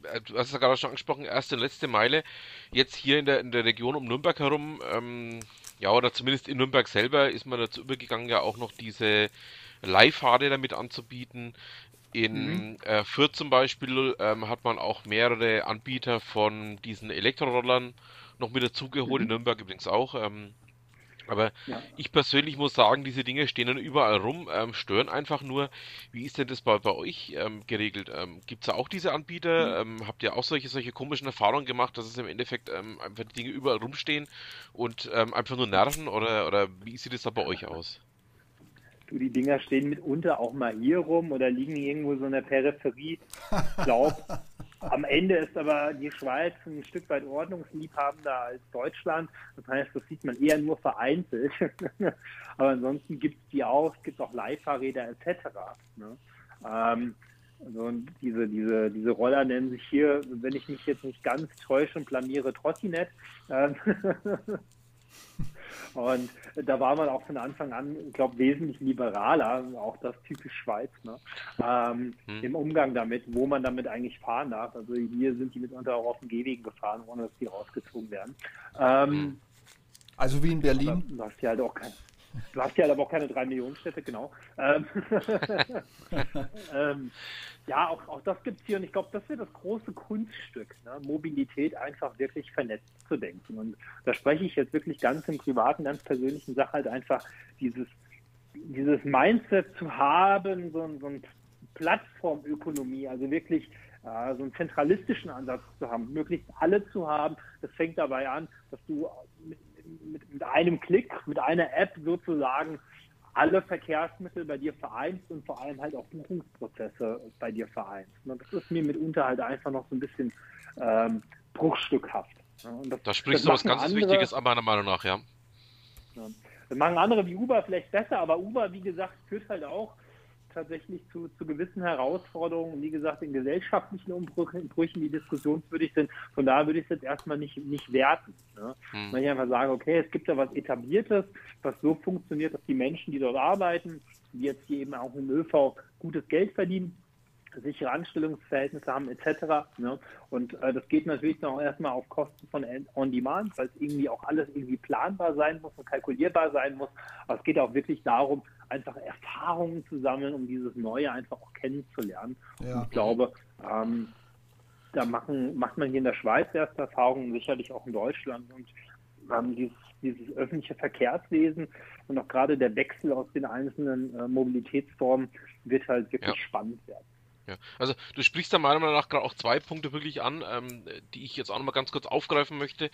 äh, du hast es ja gerade schon angesprochen, erste und letzte Meile. Jetzt hier in der, in der Region um Nürnberg herum, ähm, ja, oder zumindest in Nürnberg selber, ist man dazu übergegangen, ja auch noch diese Leihfahrräder damit anzubieten. In mhm. äh, Fürth zum Beispiel ähm, hat man auch mehrere Anbieter von diesen Elektrorollern noch mit dazugeholt, mhm. in Nürnberg übrigens auch. Ähm, aber ja. ich persönlich muss sagen, diese Dinge stehen dann überall rum, ähm, stören einfach nur. Wie ist denn das bei, bei euch ähm, geregelt? Ähm, Gibt es da auch diese Anbieter? Mhm. Ähm, habt ihr auch solche, solche komischen Erfahrungen gemacht, dass es im Endeffekt ähm, einfach die Dinge überall rumstehen und ähm, einfach nur nerven? Oder, oder wie sieht es da bei euch aus? Du, die Dinger stehen mitunter auch mal hier rum oder liegen irgendwo so in der Peripherie. Ich glaube, am Ende ist aber die Schweiz ein Stück weit ordnungsliebhabender als Deutschland. Das heißt, das sieht man eher nur vereinzelt. aber ansonsten gibt es die auch, es gibt auch Leihfahrräder etc. Ne? Ähm, also diese, diese, diese Roller nennen sich hier, wenn ich mich jetzt nicht ganz täusche und blamiere, Trottinett. Ähm, Und da war man auch von Anfang an, ich glaube, wesentlich liberaler, auch das typisch Schweiz, ne? ähm, hm. im Umgang damit, wo man damit eigentlich fahren darf. Also hier sind die mitunter auch auf den Gehwegen gefahren, ohne dass die rausgezogen werden. Ähm, hm. also wie in Berlin. Du hast ja halt auch kein, Du hast ja aber auch keine drei Millionen Städte, genau. Ähm, ähm, ja, auch, auch das gibt es hier und ich glaube, das wird das große Kunststück, ne? Mobilität einfach wirklich vernetzt zu denken. Und da spreche ich jetzt wirklich ganz im privaten, ganz persönlichen Sache halt einfach dieses, dieses Mindset zu haben, so, so eine Plattformökonomie, also wirklich äh, so einen zentralistischen Ansatz zu haben, möglichst alle zu haben. Das fängt dabei an, dass du mit, mit, mit einem Klick, mit einer App sozusagen alle Verkehrsmittel bei dir vereinst und vor allem halt auch Buchungsprozesse bei dir vereinst. Das ist mir mitunter halt einfach noch so ein bisschen ähm, bruchstückhaft. da sprichst du was ganz andere, Wichtiges an meiner Meinung nach, ja. ja. Das machen andere wie Uber vielleicht besser, aber Uber, wie gesagt, führt halt auch tatsächlich zu, zu gewissen Herausforderungen, wie gesagt, in gesellschaftlichen Umbrüchen, die diskussionswürdig sind. Von daher würde ich es jetzt erstmal nicht, nicht werten. Ne? Hm. Wenn ich einfach sage, okay, es gibt da was Etabliertes, was so funktioniert, dass die Menschen, die dort arbeiten, die jetzt hier eben auch im ÖV gutes Geld verdienen, sichere Anstellungsverhältnisse haben etc. Ne? Und äh, das geht natürlich auch erstmal auf Kosten von On-Demand, weil es irgendwie auch alles irgendwie planbar sein muss und kalkulierbar sein muss. Aber es geht auch wirklich darum, einfach Erfahrungen zu sammeln, um dieses Neue einfach auch kennenzulernen. Ja. Und ich glaube, ähm, da machen, macht man hier in der Schweiz erste Erfahrungen, sicherlich auch in Deutschland. Und ähm, dieses, dieses öffentliche Verkehrswesen und auch gerade der Wechsel aus den einzelnen äh, Mobilitätsformen wird halt wirklich ja. spannend werden. Ja, also du sprichst da meiner Meinung nach gerade auch zwei Punkte wirklich an, ähm, die ich jetzt auch nochmal ganz kurz aufgreifen möchte.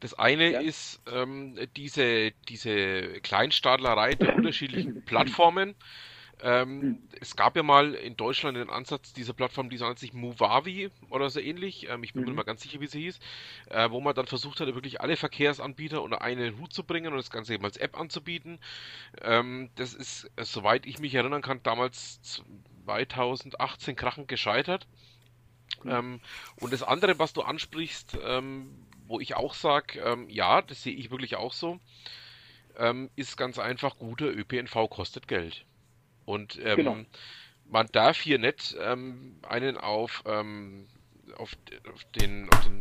Das eine ja. ist ähm, diese, diese Kleinstadlerei der unterschiedlichen Plattformen. Ähm, es gab ja mal in Deutschland den Ansatz dieser Plattform, die nennt sich Movavi oder so ähnlich. Ähm, ich bin mhm. mir mal ganz sicher, wie sie hieß, äh, wo man dann versucht hat, wirklich alle Verkehrsanbieter unter einen Hut zu bringen und das Ganze eben als App anzubieten. Ähm, das ist, äh, soweit ich mich erinnern kann, damals 2018 krachend gescheitert. Ähm, und das andere, was du ansprichst, ähm, wo ich auch sage, ähm, ja, das sehe ich wirklich auch so, ähm, ist ganz einfach, guter ÖPNV kostet Geld. Und ähm, genau. man darf hier nicht ähm, einen auf, auf, auf, den, auf den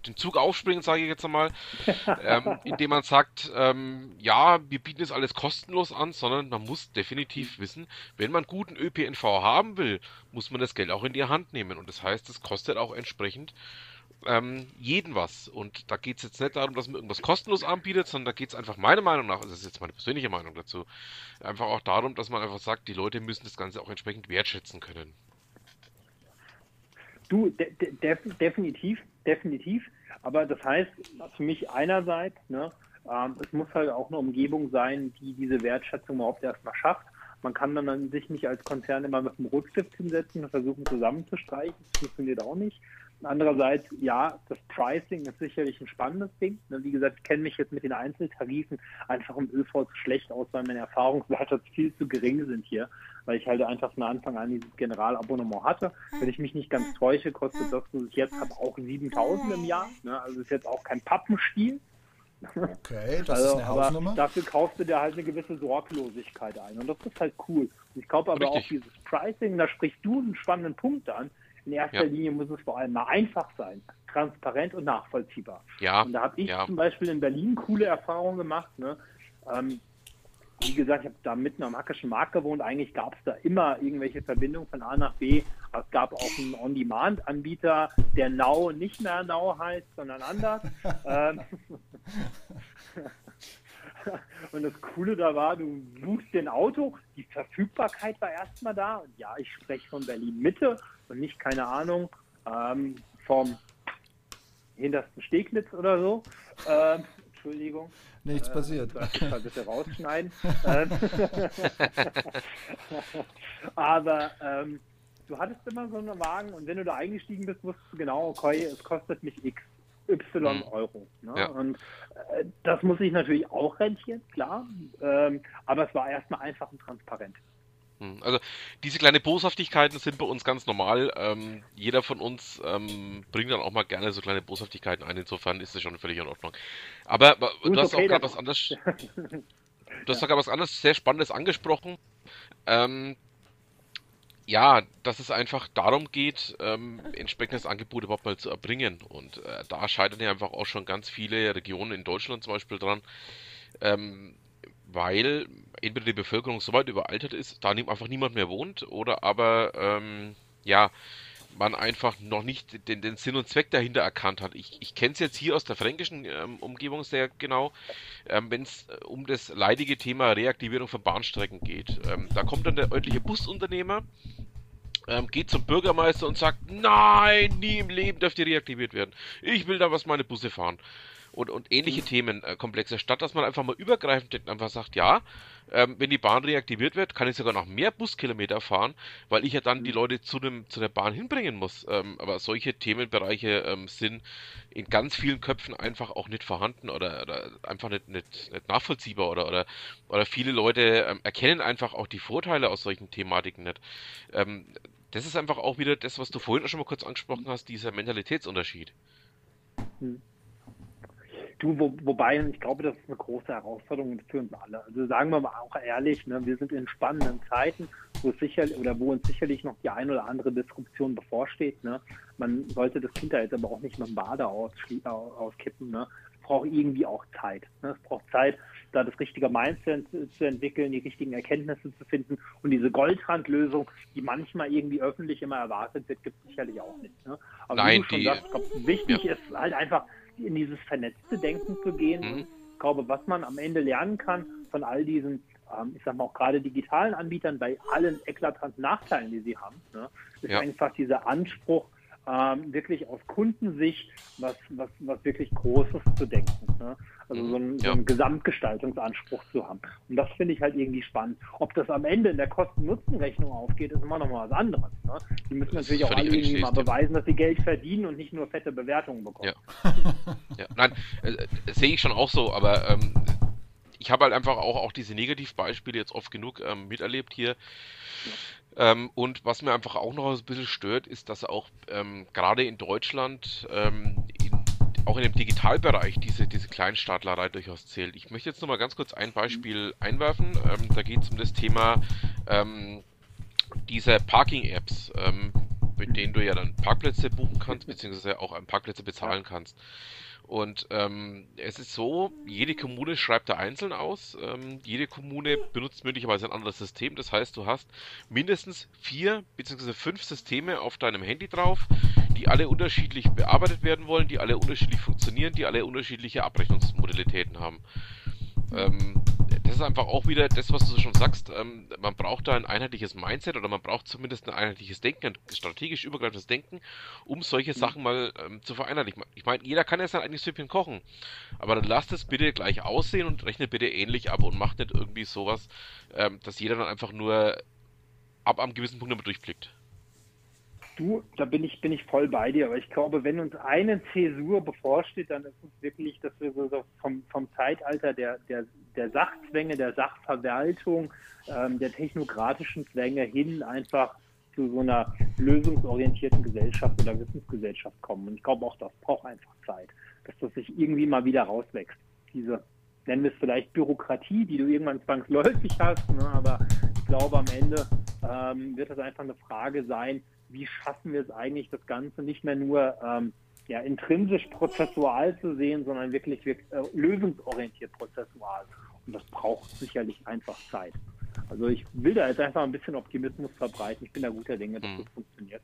den Zug aufspringen, sage ich jetzt einmal, ähm, indem man sagt, ähm, ja, wir bieten es alles kostenlos an, sondern man muss definitiv wissen, wenn man guten ÖPNV haben will, muss man das Geld auch in die Hand nehmen. Und das heißt, es kostet auch entsprechend ähm, jeden was. Und da geht es jetzt nicht darum, dass man irgendwas kostenlos anbietet, sondern da geht es einfach meiner Meinung nach, das ist jetzt meine persönliche Meinung dazu, einfach auch darum, dass man einfach sagt, die Leute müssen das Ganze auch entsprechend wertschätzen können. Du, de de definitiv, definitiv. Aber das heißt für mich einerseits, ne, Ähm, es muss halt auch eine Umgebung sein, die diese Wertschätzung überhaupt erstmal schafft. Man kann dann sich nicht als Konzern immer mit dem Rotstift hinsetzen und versuchen zusammenzustreichen. Das funktioniert auch nicht. Andererseits, ja, das Pricing ist sicherlich ein spannendes Ding. Ne, wie gesagt, ich kenne mich jetzt mit den Einzeltarifen einfach im ÖV zu schlecht aus, weil meine Erfahrungswerte viel zu gering sind hier, weil ich halt einfach von Anfang an dieses Generalabonnement hatte. Wenn ich mich nicht ganz täusche, kostet das, was ich jetzt habe, auch 7000 im Jahr. Ne, also ist jetzt auch kein Pappenspiel. Okay, das also, ist eine Hausnummer. Dafür kaufst du dir halt eine gewisse Sorglosigkeit ein. Und das ist halt cool. Ich glaube aber Richtig. auch dieses Pricing, da sprichst du einen spannenden Punkt an. In erster Ja. Linie muss es vor allem mal einfach sein, transparent und nachvollziehbar. Ja, Und da habe ich ja. zum Beispiel in Berlin coole Erfahrungen gemacht. Ne? Ähm, wie gesagt, ich habe da mitten am Hackischen Markt gewohnt. Eigentlich gab es da immer irgendwelche Verbindungen von A nach B. Es gab auch einen On-Demand-Anbieter, der Now nicht mehr Now heißt, sondern anders. ähm, und das Coole da war, du suchst den Auto, die Verfügbarkeit war erstmal da. Und ja, ich spreche von Berlin Mitte und nicht, keine Ahnung, ähm, vom hintersten Steglitz oder so. Ähm, Entschuldigung. Nichts Äh, passiert. Das muss man bitte rausschneiden. Ähm, Aber ähm, du hattest immer so einen Wagen und wenn du da eingestiegen bist, wusstest du genau, okay, es kostet mich X, Y Mhm. Euro. Ne? Ja. Und äh, das muss sich natürlich auch rentieren, klar. Ähm, aber es war erstmal einfach und transparent. Hm, Also diese kleine Boshaftigkeiten sind bei uns ganz normal. Ähm, jeder von uns ähm, bringt dann auch mal gerne so kleine Boshaftigkeiten ein. Insofern ist das schon völlig in Ordnung. Aber du hast okay, auch gerade was anderes. Du hast sogar was anderes sehr Spannendes angesprochen. Ähm, ja, dass es einfach darum geht, ähm, entsprechendes Angebot überhaupt mal zu erbringen. Und äh, da scheitern ja einfach auch schon ganz viele Regionen in Deutschland zum Beispiel dran. Ähm, weil entweder die Bevölkerung so weit überaltert ist, da einfach niemand mehr wohnt, oder aber ähm, ja, man einfach noch nicht den, den Sinn und Zweck dahinter erkannt hat. Ich, ich kenne es jetzt hier aus der fränkischen ähm, Umgebung sehr genau, ähm, wenn es um das leidige Thema Reaktivierung von Bahnstrecken geht. Ähm, da kommt dann der örtliche Busunternehmer, ähm, geht zum Bürgermeister und sagt, nein, nie im Leben dürft ihr reaktiviert werden. Ich will da was meine Busse fahren. Und, und ähnliche Themenkomplexe, statt dass man einfach mal übergreifend denkt, einfach sagt, ja, ähm, wenn die Bahn reaktiviert wird, kann ich sogar noch mehr Buskilometer fahren, weil ich ja dann die Leute zu, dem, zu der Bahn hinbringen muss. Ähm, aber solche Themenbereiche ähm, sind in ganz vielen Köpfen einfach auch nicht vorhanden oder, oder einfach nicht, nicht, nicht nachvollziehbar oder, oder, oder viele Leute ähm, erkennen einfach auch die Vorteile aus solchen Thematiken nicht. Ähm, das ist einfach auch wieder das, was du vorhin auch schon mal kurz angesprochen hast, dieser Mentalitätsunterschied. Du, wo, wobei, ich glaube, das ist eine große Herausforderung für uns alle. Also sagen wir mal auch ehrlich, ne, wir sind in spannenden Zeiten, wo es sicher oder wo uns sicherlich noch die ein oder andere Disruption bevorsteht. Ne? Man sollte das Kind da jetzt aber auch nicht mit dem Bade auskippen. Ne? Es braucht irgendwie auch Zeit. Ne? Es braucht Zeit, da das richtige Mindset zu- entwickeln, die richtigen Erkenntnisse zu finden. Und diese Goldrandlösung, die manchmal irgendwie öffentlich immer erwartet wird, gibt es sicherlich auch nicht. Ne? Aber Nein, wie du schon die- sagst, glaub, wichtig ist halt einfach in dieses vernetzte Denken zu gehen. Mhm. Und ich glaube, was man am Ende lernen kann von all diesen, ähm, ich sag mal auch gerade digitalen Anbietern, bei allen eklatanten Nachteilen, die sie haben, ne, ist Ja. einfach dieser Anspruch, ähm, wirklich aus Kundensicht was, was, was wirklich Großes zu denken. Ne? Also Mhm, so einen, so ja. einen Gesamtgestaltungsanspruch zu haben. Und das finde ich halt irgendwie spannend. Ob das am Ende in der Kosten-Nutzen-Rechnung aufgeht, ist immer noch mal was anderes. Ne? Die müssen Das natürlich auch alle irgendwie mal ja. beweisen, dass sie Geld verdienen und nicht nur fette Bewertungen bekommen. Ja. Ja, nein, äh, äh, sehe ich schon auch so, aber ähm, ich habe halt einfach auch, auch diese Negativbeispiele jetzt oft genug ähm, miterlebt hier. Ähm, und was mir einfach auch noch ein bisschen stört, ist, dass auch ähm, gerade in Deutschland, ähm, in, auch in dem Digitalbereich, diese, diese Kleinstaatlerei durchaus zählt. Ich möchte jetzt noch mal ganz kurz ein Beispiel einwerfen. Ähm, da geht es um das Thema ähm, dieser Parking-Apps, ähm, mit denen du ja dann Parkplätze buchen kannst, beziehungsweise auch an Parkplätze bezahlen kannst. Und ähm, es ist so, jede Kommune schreibt da einzeln aus. Ähm, jede Kommune benutzt möglicherweise ein anderes System. Das heißt, du hast mindestens vier beziehungsweise fünf Systeme auf deinem Handy drauf, die alle unterschiedlich bearbeitet werden wollen, die alle unterschiedlich funktionieren, die alle unterschiedliche Abrechnungsmodalitäten haben. Ähm, das ist einfach auch wieder das, was du schon sagst. Ähm, man braucht da ein einheitliches Mindset oder man braucht zumindest ein einheitliches Denken, ein strategisch übergreifendes Denken, um solche mhm. Sachen mal ähm, zu vereinheitlichen. Ich meine, jeder kann ja sein eigenes Süppchen kochen, aber dann lasst es bitte gleich aussehen und rechnet bitte ähnlich ab und macht nicht irgendwie sowas, ähm, dass jeder dann einfach nur ab einem gewissen Punkt damit durchblickt. Du, da bin ich, bin ich voll bei dir, aber ich glaube, wenn uns eine Zäsur bevorsteht, dann ist es wirklich, dass wir so vom, vom Zeitalter der, der, der Sachzwänge, der Sachverwaltung, ähm, der technokratischen Zwänge hin einfach zu so einer lösungsorientierten Gesellschaft oder Wissensgesellschaft kommen. Und ich glaube auch, das braucht einfach Zeit, dass das sich irgendwie mal wieder rauswächst. Diese, nennen wir es vielleicht Bürokratie, die du irgendwann zwangsläufig hast, ne? aber ich glaube, am Ende ähm, wird das einfach eine Frage sein, wie schaffen wir es eigentlich, das Ganze nicht mehr nur ähm, ja, intrinsisch prozessual zu sehen, sondern wirklich, wirklich äh, lösungsorientiert prozessual. Und das braucht sicherlich einfach Zeit. Also ich will da jetzt einfach ein bisschen Optimismus verbreiten. Ich bin da guter Dinge, dass hm. das funktioniert.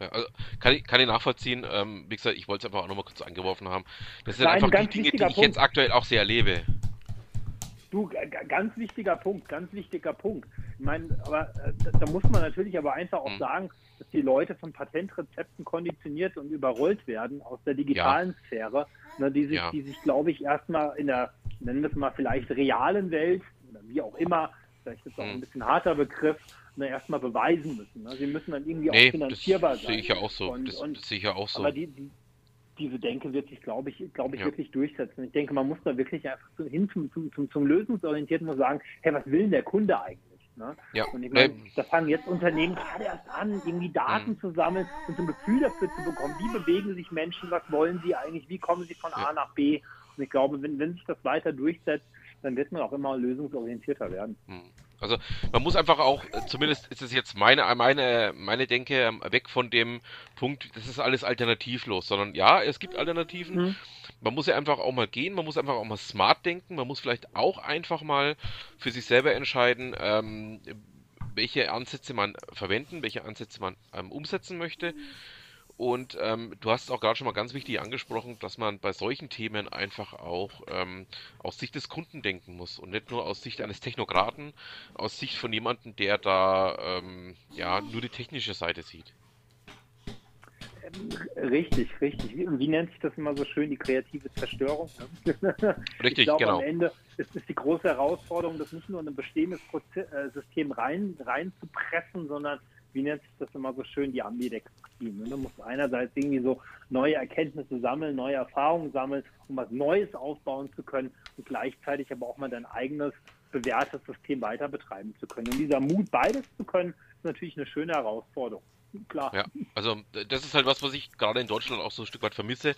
Ja, also kann ich, kann ich nachvollziehen. Ähm, wie gesagt, ich wollte es einfach auch nochmal kurz eingeworfen haben. Das sind Nein, einfach die Dinge, die ich Punkt. jetzt aktuell auch sehr erlebe. Du, ganz wichtiger Punkt, ganz wichtiger Punkt. Ich meine, aber äh, da muss man natürlich aber einfach auch hm. sagen, dass die Leute von Patentrezepten konditioniert und überrollt werden aus der digitalen ja. Sphäre, ne, die sich, ja. die sich, glaube ich, erstmal in der, nennen wir es mal vielleicht realen Welt oder wie auch immer, vielleicht ist auch hm. ein bisschen harter Begriff, ne, erstmal beweisen müssen. Ne? Sie müssen dann irgendwie nee, auch finanzierbar das sein. Sehe ich ja auch so. Und, das, und, das sehe ich ja auch so. Aber die, die, diese Denke wird sich, glaube ich, glaube ich, ja. wirklich durchsetzen. Ich denke, man muss da wirklich einfach hin zum, zum, zum, zum Lösungsorientierten und sagen, hey, was will denn der Kunde eigentlich? Ne? Ja. Und ich meine, da fangen jetzt Unternehmen gerade erst an, irgendwie Daten mhm. zu sammeln und so ein Gefühl dafür zu bekommen, wie bewegen sich Menschen, was wollen sie eigentlich, wie kommen sie von ja. A nach B. Und ich glaube, wenn, wenn sich das weiter durchsetzt, dann wird man auch immer lösungsorientierter werden. Mhm. Also man muss einfach auch, äh, zumindest ist es jetzt meine, meine, meine Denke, ähm, weg von dem Punkt, das ist alles alternativlos, sondern ja, es gibt Alternativen. Mhm. Man muss ja einfach auch mal gehen, man muss einfach auch mal smart denken, man muss vielleicht auch einfach mal für sich selber entscheiden, ähm, welche Ansätze man verwenden, welche Ansätze man ähm, umsetzen möchte. Und ähm, du hast auch gerade schon mal ganz wichtig angesprochen, dass man bei solchen Themen einfach auch ähm, aus Sicht des Kunden denken muss und nicht nur aus Sicht eines Technokraten, aus Sicht von jemandem, der da ähm, ja nur die technische Seite sieht. Richtig, richtig. Wie, wie, nennt sich das immer so schön, die kreative Zerstörung? Richtig, ich glaube, genau. Am Ende ist es die große Herausforderung, das nicht nur in ein bestehendes äh, System rein, reinzupressen, sondern wie nennt sich das immer so schön, die Ambidextrie. Ne? Du musst einerseits irgendwie so neue Erkenntnisse sammeln, neue Erfahrungen sammeln, um was Neues aufbauen zu können und gleichzeitig aber auch mal dein eigenes bewährtes System weiter betreiben zu können. Und dieser Mut, beides zu können, ist natürlich eine schöne Herausforderung. Klar. Ja, also das ist halt was, was ich gerade in Deutschland auch so ein Stück weit vermisse.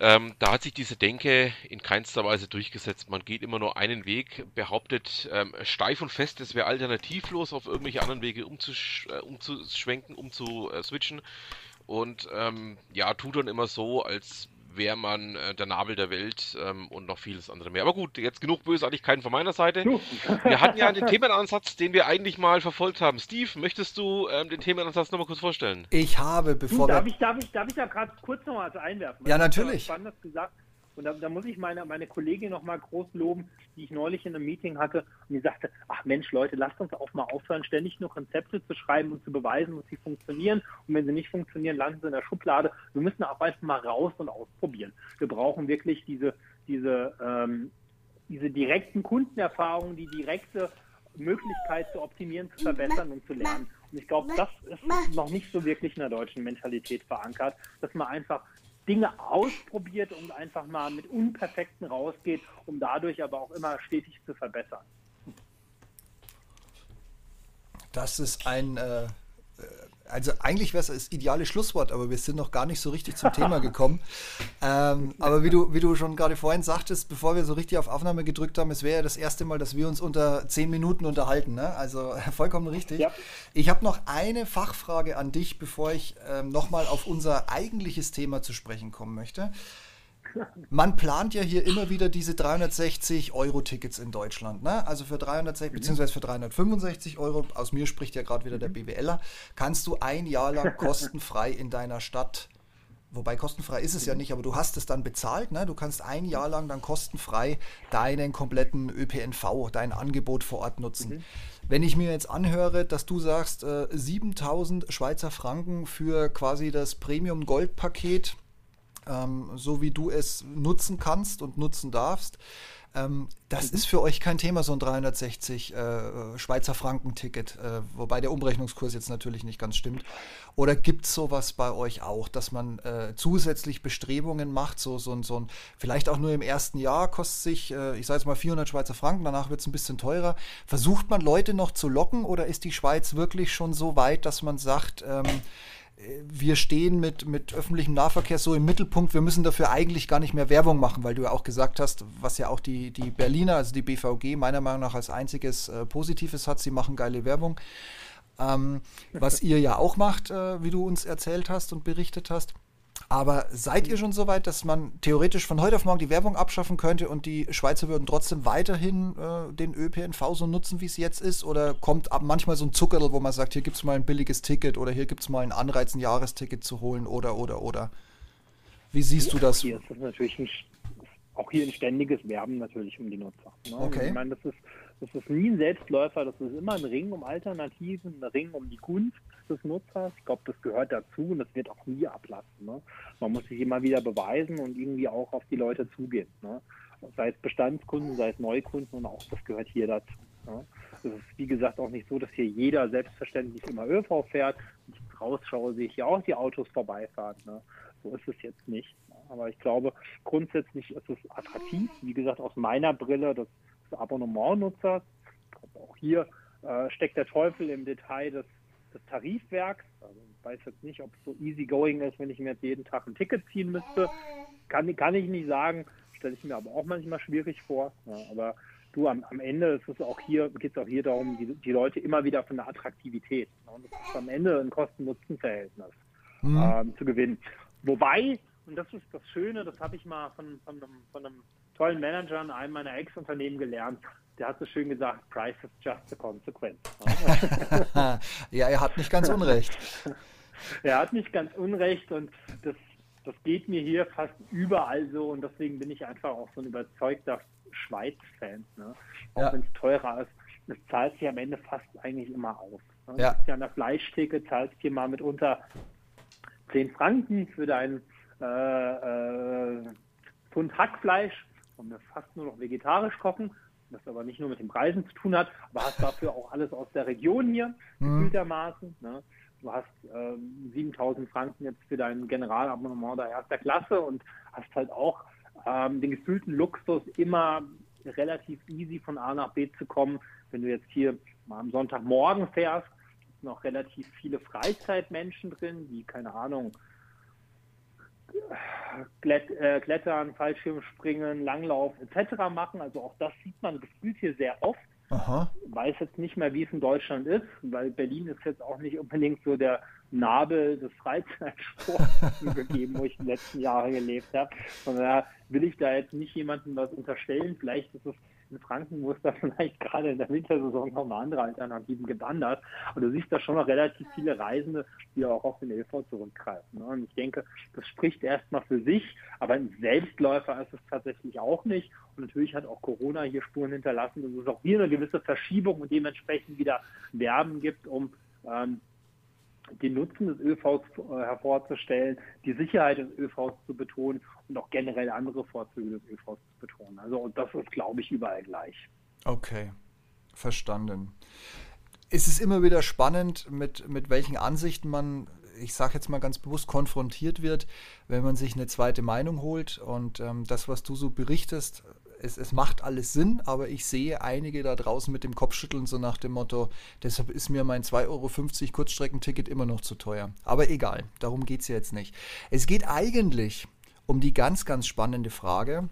Ähm, da hat sich diese Denke in keinster Weise durchgesetzt. Man geht immer nur einen Weg, behauptet ähm, steif und fest, es wäre alternativlos, auf irgendwelche anderen Wege umzusch äh, umzuschwenken, umzuswitchen. Und ähm, ja, tut dann immer so, als wäre man äh, der Nabel der Welt ähm, und noch vieles andere mehr. Aber gut, jetzt genug Bösartigkeiten von meiner Seite. Wir hatten ja den Themenansatz, den wir eigentlich mal verfolgt haben. Steve, möchtest du ähm, den Themenansatz nochmal kurz vorstellen? Ich habe, bevor du, darf, ich, darf, ich, darf ich da gerade kurz noch was einwerfen? Ja, natürlich. Spannendes gesagt. Und da, da muss ich meine, meine Kollegin nochmal groß loben, die ich neulich in einem Meeting hatte und die sagte, ach Mensch Leute, lasst uns auch mal aufhören, ständig nur Konzepte zu schreiben und zu beweisen, dass sie funktionieren. Und wenn sie nicht funktionieren, landen sie in der Schublade. Wir müssen auch einfach mal raus und ausprobieren. Wir brauchen wirklich diese, diese, ähm, diese direkten Kundenerfahrungen, die direkte Möglichkeit zu optimieren, zu verbessern und zu lernen. Und ich glaube, das ist noch nicht so wirklich in der deutschen Mentalität verankert, dass man einfach Dinge ausprobiert und einfach mal mit Unperfekten rausgeht, um dadurch aber auch immer stetig zu verbessern. Das ist ein äh, also eigentlich wäre es das ideale Schlusswort, aber wir sind noch gar nicht so richtig zum Thema gekommen. Ähm, aber wie du, wie du schon gerade vorhin sagtest, bevor wir so richtig auf Aufnahme gedrückt haben, es wäre ja das erste Mal, dass wir uns unter zehn Minuten unterhalten. Ne? Also vollkommen richtig. Ja. Ich habe noch eine Fachfrage an dich, bevor ich ähm, nochmal auf unser eigentliches Thema zu sprechen kommen möchte. Man plant ja hier immer wieder diese 360 Euro Tickets in Deutschland. Ne? Also für 360 mhm. beziehungsweise für 365 Euro, aus mir spricht ja gerade wieder der mhm. BWLer, kannst du ein Jahr lang kostenfrei in deiner Stadt wobei kostenfrei ist es ja nicht, aber du hast es dann bezahlt, ne? Du kannst ein Jahr lang dann kostenfrei deinen kompletten ÖPNV, dein Angebot vor Ort nutzen. Mhm. Wenn ich mir jetzt anhöre, dass du sagst, äh, 7000 Schweizer Franken für quasi das Premium Gold Paket, ähm, so wie du es nutzen kannst und nutzen darfst, ähm, das mhm. ist für euch kein Thema, so ein 360 äh, Schweizer Franken-Ticket, äh, wobei der Umrechnungskurs jetzt natürlich nicht ganz stimmt. Oder gibt es sowas bei euch auch, dass man äh, zusätzlich Bestrebungen macht, so, so, so ein, vielleicht auch nur im ersten Jahr kostet sich, äh, ich sage jetzt mal 400 Schweizer Franken, danach wird es ein bisschen teurer. Versucht man Leute noch zu locken oder ist die Schweiz wirklich schon so weit, dass man sagt, ähm, wir stehen mit, mit öffentlichem Nahverkehr so im Mittelpunkt. Wir müssen dafür eigentlich gar nicht mehr Werbung machen, weil du ja auch gesagt hast, was ja auch die, die Berliner, also die BVG, meiner Meinung nach als einziges äh, Positives hat, sie machen geile Werbung. Ähm, was ihr ja auch macht, äh, wie du uns erzählt hast und berichtet hast. Aber seid ihr schon so weit, dass man theoretisch von heute auf morgen die Werbung abschaffen könnte und die Schweizer würden trotzdem weiterhin äh, den ÖPNV so nutzen, wie es jetzt ist? Oder kommt ab manchmal so ein Zuckerl, wo man sagt, hier gibt es mal ein billiges Ticket oder hier gibt es mal einen Anreiz, ein Jahresticket zu holen oder, oder, oder? Wie siehst du das? Hier ist das natürlich ein, auch hier ein ständiges Werben natürlich um die Nutzer. Ne? Okay. Ich meine, das ist das ist nie ein Selbstläufer, das ist immer ein Ring um Alternativen, ein Ring um die Gunst des Nutzers. Ich glaube, das gehört dazu und das wird auch nie ablassen. Ne? Man muss sich immer wieder beweisen und irgendwie auch auf die Leute zugehen. Ne? Sei es Bestandskunden, sei es Neukunden und auch das gehört hier dazu. Ne? Es ist, wie gesagt, auch nicht so, dass hier jeder selbstverständlich immer ÖV fährt. Wenn ich rausschaue, sehe ich hier auch die Autos vorbeifahren. Ne? So ist es jetzt nicht. Aber ich glaube, grundsätzlich ist es attraktiv. Wie gesagt, aus meiner Brille, des Abonnementnutzers. Auch hier äh, steckt der Teufel im Detail des, des Tarifwerks. Also ich weiß jetzt nicht, ob es so easy going ist, wenn ich mir jetzt jeden Tag ein Ticket ziehen müsste. Kann, kann ich nicht sagen, stelle ich mir aber auch manchmal schwierig vor. Ja, aber du, am, am Ende geht es auch hier, geht es auch hier darum, die, die Leute immer wieder von der Attraktivität. Ja, und das ist am Ende ein Kosten-Nutzen-Verhältnis mhm. ähm, zu gewinnen. Wobei, und das ist das Schöne, das habe ich mal von, von, einem, von einem tollen Manager in einem meiner Ex-Unternehmen gelernt. Der hat so schön gesagt, Price is just a consequence. ja, er hat nicht ganz unrecht. er hat nicht ganz unrecht und das, das geht mir hier fast überall so und deswegen bin ich einfach auch so ein überzeugter Schweiz-Fan. Ne? Auch ja. wenn es teurer ist, es zahlt sich am Ende fast eigentlich immer aus. Ne? Ja. ja an der Fleischtheke zahlst du hier mal mitunter 10 Franken für dein äh, äh, Pfund Hackfleisch und wir fast nur noch vegetarisch kochen, das aber nicht nur mit den Preisen zu tun hat, aber hast dafür auch alles aus der Region hier, mhm. gefühltermaßen. Ne? Du hast ähm, 7000 Franken jetzt für dein Generalabonnement der erster Klasse und hast halt auch ähm, den gefühlten Luxus, immer relativ easy von A nach B zu kommen. Wenn du jetzt hier mal am Sonntagmorgen fährst, sind noch relativ viele Freizeitmenschen drin, die, keine Ahnung, Klett, äh, Klettern, Fallschirmspringen, Langlauf etc. machen. Also auch das sieht man gefühlt hier sehr oft. Aha. Weiß jetzt nicht mehr, wie es in Deutschland ist, weil Berlin ist jetzt auch nicht unbedingt so der Nabel des Freizeitsports gegeben, wo ich die letzten Jahre gelebt habe. Von daher will ich da jetzt nicht jemandem was unterstellen. Vielleicht ist es in Franken, es da vielleicht gerade in der Wintersaison noch mal andere Alternativen gibt, anders. Und du siehst da schon noch relativ viele Reisende, die auch auf den ÖV zurückgreifen. Ne? Und ich denke, das spricht erstmal für sich, aber ein Selbstläufer ist es tatsächlich auch nicht. Und natürlich hat auch Corona hier Spuren hinterlassen, dass es auch hier eine gewisse Verschiebung und dementsprechend wieder Werben gibt, um ähm, den Nutzen des ÖVs äh, hervorzustellen, die Sicherheit des ÖVs zu betonen und auch generell andere Vorzüge des ÖVs zu betonen. Also das ist, glaube ich, überall gleich. Okay, verstanden. Es ist immer wieder spannend, mit, mit welchen Ansichten man, ich sage jetzt mal ganz bewusst, konfrontiert wird, wenn man sich eine zweite Meinung holt. Und ähm, das, was du so berichtest, es, es macht alles Sinn, aber ich sehe einige da draußen mit dem Kopfschütteln so nach dem Motto, deshalb ist mir mein 2,50 Euro Kurzstreckenticket immer noch zu teuer. Aber egal, darum geht es jetzt nicht. Es geht eigentlich um die ganz, ganz spannende Frage,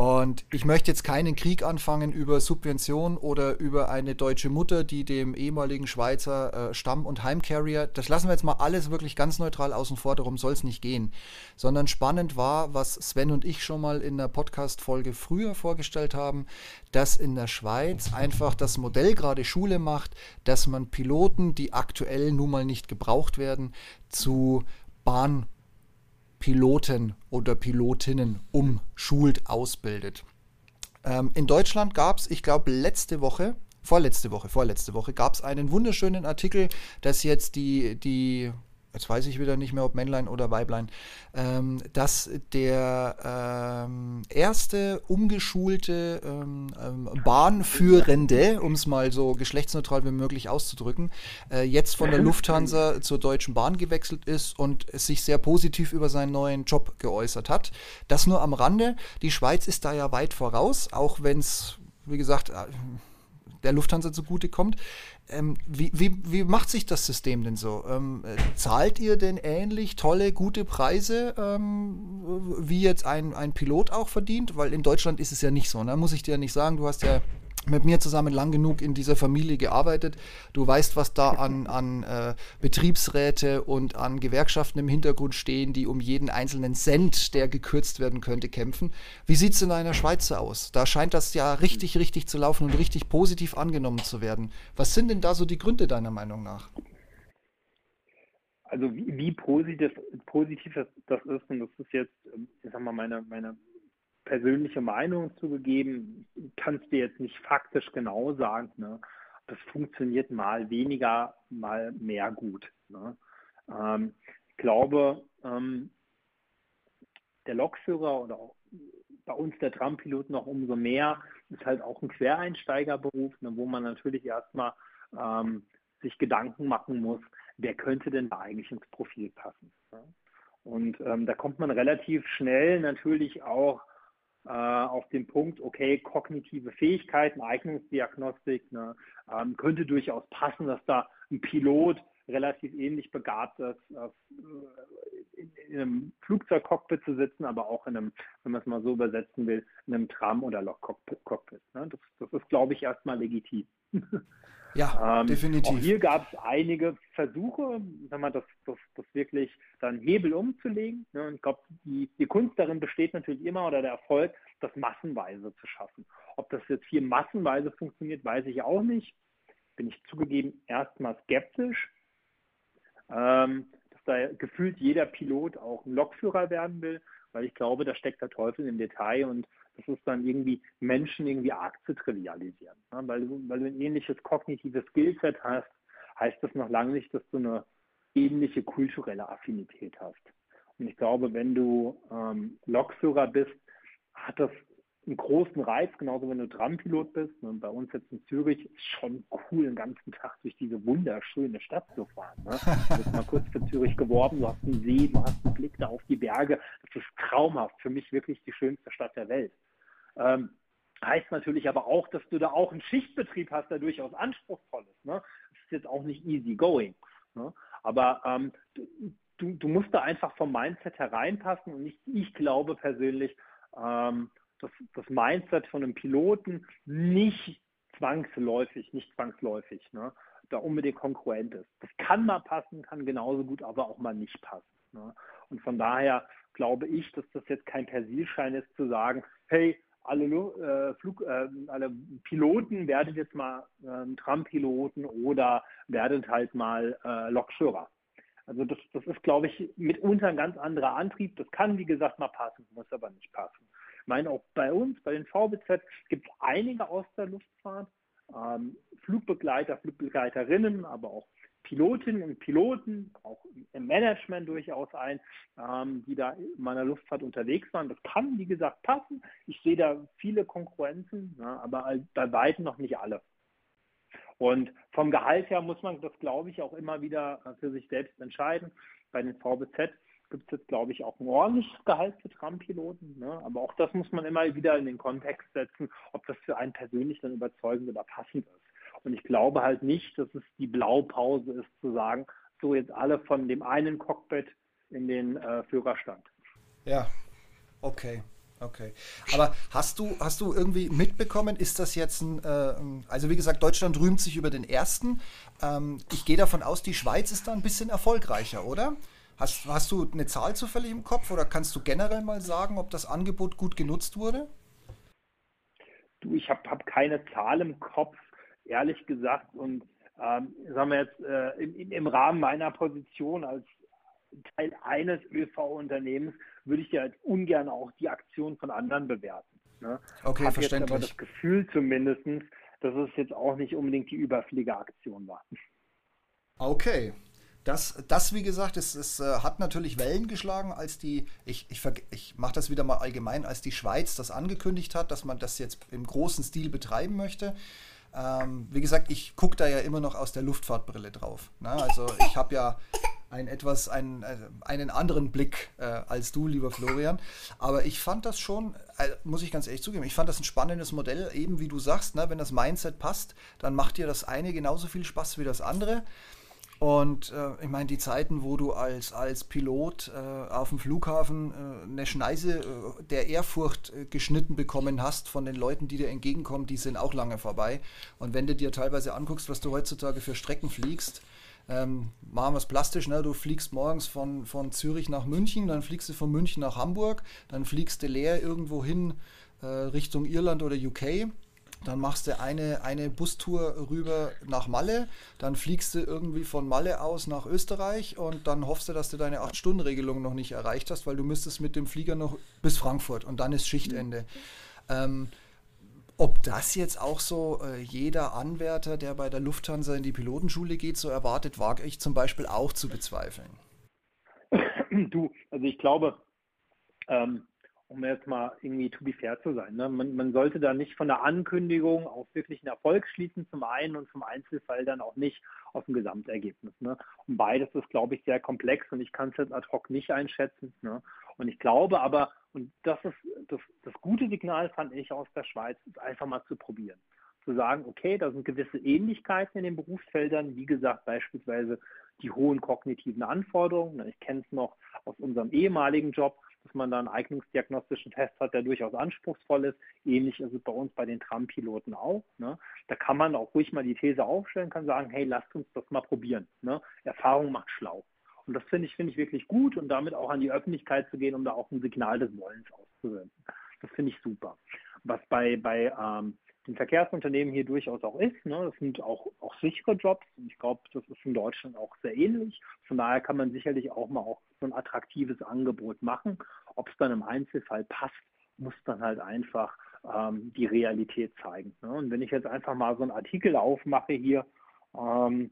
und ich möchte jetzt keinen Krieg anfangen über Subvention oder über eine deutsche Mutter, die dem ehemaligen Schweizer äh, Stamm- und Heimcarrier, das lassen wir jetzt mal alles wirklich ganz neutral außen vor, darum soll es nicht gehen. Sondern spannend war, was Sven und ich schon mal in der Podcast-Folge früher vorgestellt haben, dass in der Schweiz einfach das Modell gerade Schule macht, dass man Piloten, die aktuell nun mal nicht gebraucht werden, zu Bahn Piloten oder Pilotinnen umschult, ausbildet. Ähm, in Deutschland gab es, ich glaube, letzte Woche, vorletzte Woche, vorletzte Woche, gab es einen wunderschönen Artikel, dass jetzt die, die jetzt weiß ich wieder nicht mehr, ob Männlein oder Weiblein, ähm, dass der ähm, erste umgeschulte ähm, ähm Bahnführende, um es mal so geschlechtsneutral wie möglich auszudrücken, äh, jetzt von der Lufthansa zur Deutschen Bahn gewechselt ist und sich sehr positiv über seinen neuen Job geäußert hat. Das nur am Rande. Die Schweiz ist da ja weit voraus, auch wenn es, wie gesagt, äh, der Lufthansa zugutekommt. Ähm, wie, wie, wie macht sich das System denn so? Ähm, äh, zahlt ihr denn ähnlich tolle, gute Preise, ähm, wie jetzt ein, ein Pilot auch verdient? Weil in Deutschland ist es ja nicht so. Ne? Muss ich dir ja nicht sagen, du hast ja mit mir zusammen lang genug in dieser Familie gearbeitet. Du weißt, was da an, an äh, Betriebsräte und an Gewerkschaften im Hintergrund stehen, die um jeden einzelnen Cent, der gekürzt werden könnte, kämpfen. Wie sieht es in einer Schweiz aus? Da scheint das ja richtig, richtig zu laufen und richtig positiv angenommen zu werden. Was sind denn da so die Gründe deiner Meinung nach? Also wie, wie positiv, positiv das ist, und das ist jetzt, ähm, ich sag mal, meine, meine persönliche Meinung zugegeben, kannst dir jetzt nicht faktisch genau sagen. Ne? Das funktioniert mal weniger, mal mehr gut. Ne? Ähm, ich glaube, ähm, der Lokführer oder auch bei uns der Trampilot noch umso mehr ist halt auch ein Quereinsteigerberuf, ne, wo man natürlich erstmal ähm, sich Gedanken machen muss, wer könnte denn da eigentlich ins Profil passen. Ne? Und ähm, da kommt man relativ schnell natürlich auch äh, auf den Punkt, okay, kognitive Fähigkeiten, Eignungsdiagnostik, ne, ähm, könnte durchaus passen, dass da ein Pilot relativ ähnlich begabt ist, äh, in, in, einem Flugzeugcockpit zu sitzen, aber auch in einem, wenn man es mal so übersetzen will, in einem Tram- oder Lokcockpit. Ne? Das, das ist, glaube ich, erstmal legitim. Ja, ähm, definitiv. Auch hier gab es einige Versuche, wenn man das, das, das wirklich dann Hebel umzulegen. Ne? Und ich glaube, die, die Kunst darin besteht natürlich immer oder der Erfolg, das massenweise zu schaffen. Ob das jetzt hier massenweise funktioniert, weiß ich auch nicht. Bin ich zugegeben erstmal skeptisch, ähm, dass da gefühlt jeder Pilot auch ein Lokführer werden will, weil ich glaube, da steckt der Teufel im Detail und das ist dann irgendwie Menschen irgendwie arg zu trivialisieren. Ja, weil, du, weil du ein ähnliches kognitives Skillset hast, heißt das noch lange nicht, dass du eine ähnliche kulturelle Affinität hast. Und ich glaube, wenn du ähm, Lokführer bist, hat das einen großen Reiz, genauso wenn du Trampilot bist. Und bei uns jetzt in Zürich ist schon cool, den ganzen Tag durch diese wunderschöne Stadt zu fahren. Ne? Du bist mal kurz für Zürich geworben, du hast einen See, du hast einen Blick da auf die Berge. Das ist traumhaft. Für mich wirklich die schönste Stadt der Welt. Ähm, heißt natürlich aber auch, dass du da auch einen Schichtbetrieb hast, der durchaus anspruchsvoll ist. Ne? Das ist jetzt auch nicht easy going. Ne? Aber ähm, du, du, musst da einfach vom Mindset hereinpassen und ich, ich glaube persönlich, ähm, dass das Mindset von einem Piloten nicht zwangsläufig, nicht zwangsläufig, ne, da unbedingt konkurrent ist. Das kann mal passen, kann genauso gut aber auch mal nicht passen. Ne? Und von daher glaube ich, dass das jetzt kein Persilschein ist zu sagen, hey, alle, äh, Flug, äh, alle Piloten werdet jetzt mal äh, Trampiloten oder werdet halt mal äh, Lokführer. Also das, das ist, glaube ich, mitunter ein ganz anderer Antrieb. Das kann, wie gesagt, mal passen, muss aber nicht passen. Ich meine, auch bei uns, bei den VBZ, gibt es einige aus der Luftfahrt, ähm, Flugbegleiter, Flugbegleiterinnen, aber auch Pilotinnen und Piloten, auch im Management durchaus ein, ähm, die da in meiner Luftfahrt unterwegs waren. Das kann, wie gesagt, passen. Ich sehe da viele Konkurrenzen, ja, aber bei weitem noch nicht alle. Und vom Gehalt her muss man das, glaube ich, auch immer wieder für sich selbst entscheiden. Bei den VBZ gibt es jetzt, glaube ich, auch ein ordentliches Gehalt für Trampiloten. Ne? Aber auch das muss man immer wieder in den Kontext setzen, ob das für einen persönlich dann überzeugend oder passend ist. Und ich glaube halt nicht, dass es die Blaupause ist, zu sagen, so jetzt alle von dem einen Cockpit in den äh, Führerstand. Ja, okay. Okay. Aber hast du, hast du irgendwie mitbekommen, ist das jetzt ein, äh, also wie gesagt, Deutschland rühmt sich über den ersten. Ähm, ich gehe davon aus, die Schweiz ist da ein bisschen erfolgreicher, oder? Hast, hast du eine Zahl zufällig im Kopf oder kannst du generell mal sagen, ob das Angebot gut genutzt wurde? Du, ich habe hab keine Zahl im Kopf ehrlich gesagt, und ähm, sagen wir jetzt äh, im, im, Rahmen meiner Position als Teil eines ÖV-Unternehmens würde ich ja halt ungern auch die Aktion von anderen bewerten. Ne? Okay, Hab verständlich. Jetzt aber das Gefühl zumindest, dass es jetzt auch nicht unbedingt die Überfliegeraktion war. Okay. Das, das, wie gesagt, es, es äh, hat natürlich Wellen geschlagen, als die, ich, ich, ich mache das wieder mal allgemein, als die Schweiz das angekündigt hat, dass man das jetzt im großen Stil betreiben möchte. Ähm, wie gesagt, ich gucke da ja immer noch aus der Luftfahrtbrille drauf. Ne? Also ich habe ja einen etwas, einen, äh, einen anderen Blick äh, als du, lieber Florian. Aber ich fand das schon, äh, muss ich ganz ehrlich zugeben, ich fand das ein spannendes Modell, eben wie du sagst, ne? wenn das Mindset passt, dann macht dir das eine genauso viel Spaß wie das andere. Und äh, ich meine, die Zeiten, wo du als, als Pilot äh, auf dem Flughafen äh, eine Schneise äh, der Ehrfurcht äh, geschnitten bekommen hast von den Leuten, die dir entgegenkommen, die sind auch lange vorbei. Und wenn du dir teilweise anguckst, was du heutzutage für Strecken fliegst, ähm, machen wir es plastisch, ne? du fliegst morgens von, von Zürich nach München, dann fliegst du von München nach Hamburg, dann fliegst du leer irgendwo hin äh, Richtung Irland oder UK dann machst du eine, eine Bustour rüber nach Malle, dann fliegst du irgendwie von Malle aus nach Österreich und dann hoffst du, dass du deine 8-Stunden-Regelung noch nicht erreicht hast, weil du müsstest mit dem Flieger noch bis Frankfurt und dann ist Schichtende. Ähm, ob das jetzt auch so äh, jeder Anwärter, der bei der Lufthansa in die Pilotenschule geht, so erwartet, wage ich zum Beispiel auch zu bezweifeln. Du, also ich glaube, ähm, um jetzt mal irgendwie to be fair zu sein. Ne? Man, man, sollte da nicht von der Ankündigung auf wirklich einen Erfolg schließen, zum einen und zum Einzelfall dann auch nicht auf ein Gesamtergebnis. Ne? Und beides ist, glaube ich, sehr komplex und ich kann es jetzt ad hoc nicht einschätzen. Ne? Und ich glaube aber, und das ist das, das gute Signal, fand ich aus der Schweiz, ist einfach mal zu probieren. Zu sagen, okay, da sind gewisse Ähnlichkeiten in den Berufsfeldern, wie gesagt, beispielsweise die hohen kognitiven Anforderungen. Ne? Ich kenne es noch aus unserem ehemaligen Job dass man da einen eignungsdiagnostischen Test hat, der durchaus anspruchsvoll ist. Ähnlich ist es bei uns bei den Trampiloten auch. Ne? Da kann man auch ruhig mal die These aufstellen, kann sagen, hey, lasst uns das mal probieren. Ne? Erfahrung macht schlau. Und das finde ich, finde ich wirklich gut und damit auch an die Öffentlichkeit zu gehen, um da auch ein Signal des Wollens auszusenden. Das finde ich super. Was bei, bei ähm, den Verkehrsunternehmen hier durchaus auch ist. Ne? Das sind auch, auch sichere Jobs und ich glaube, das ist in Deutschland auch sehr ähnlich. Von daher kann man sicherlich auch mal auch so ein attraktives Angebot machen. Ob es dann im Einzelfall passt, muss dann halt einfach ähm, die Realität zeigen. Ne? Und wenn ich jetzt einfach mal so einen Artikel aufmache hier, ähm,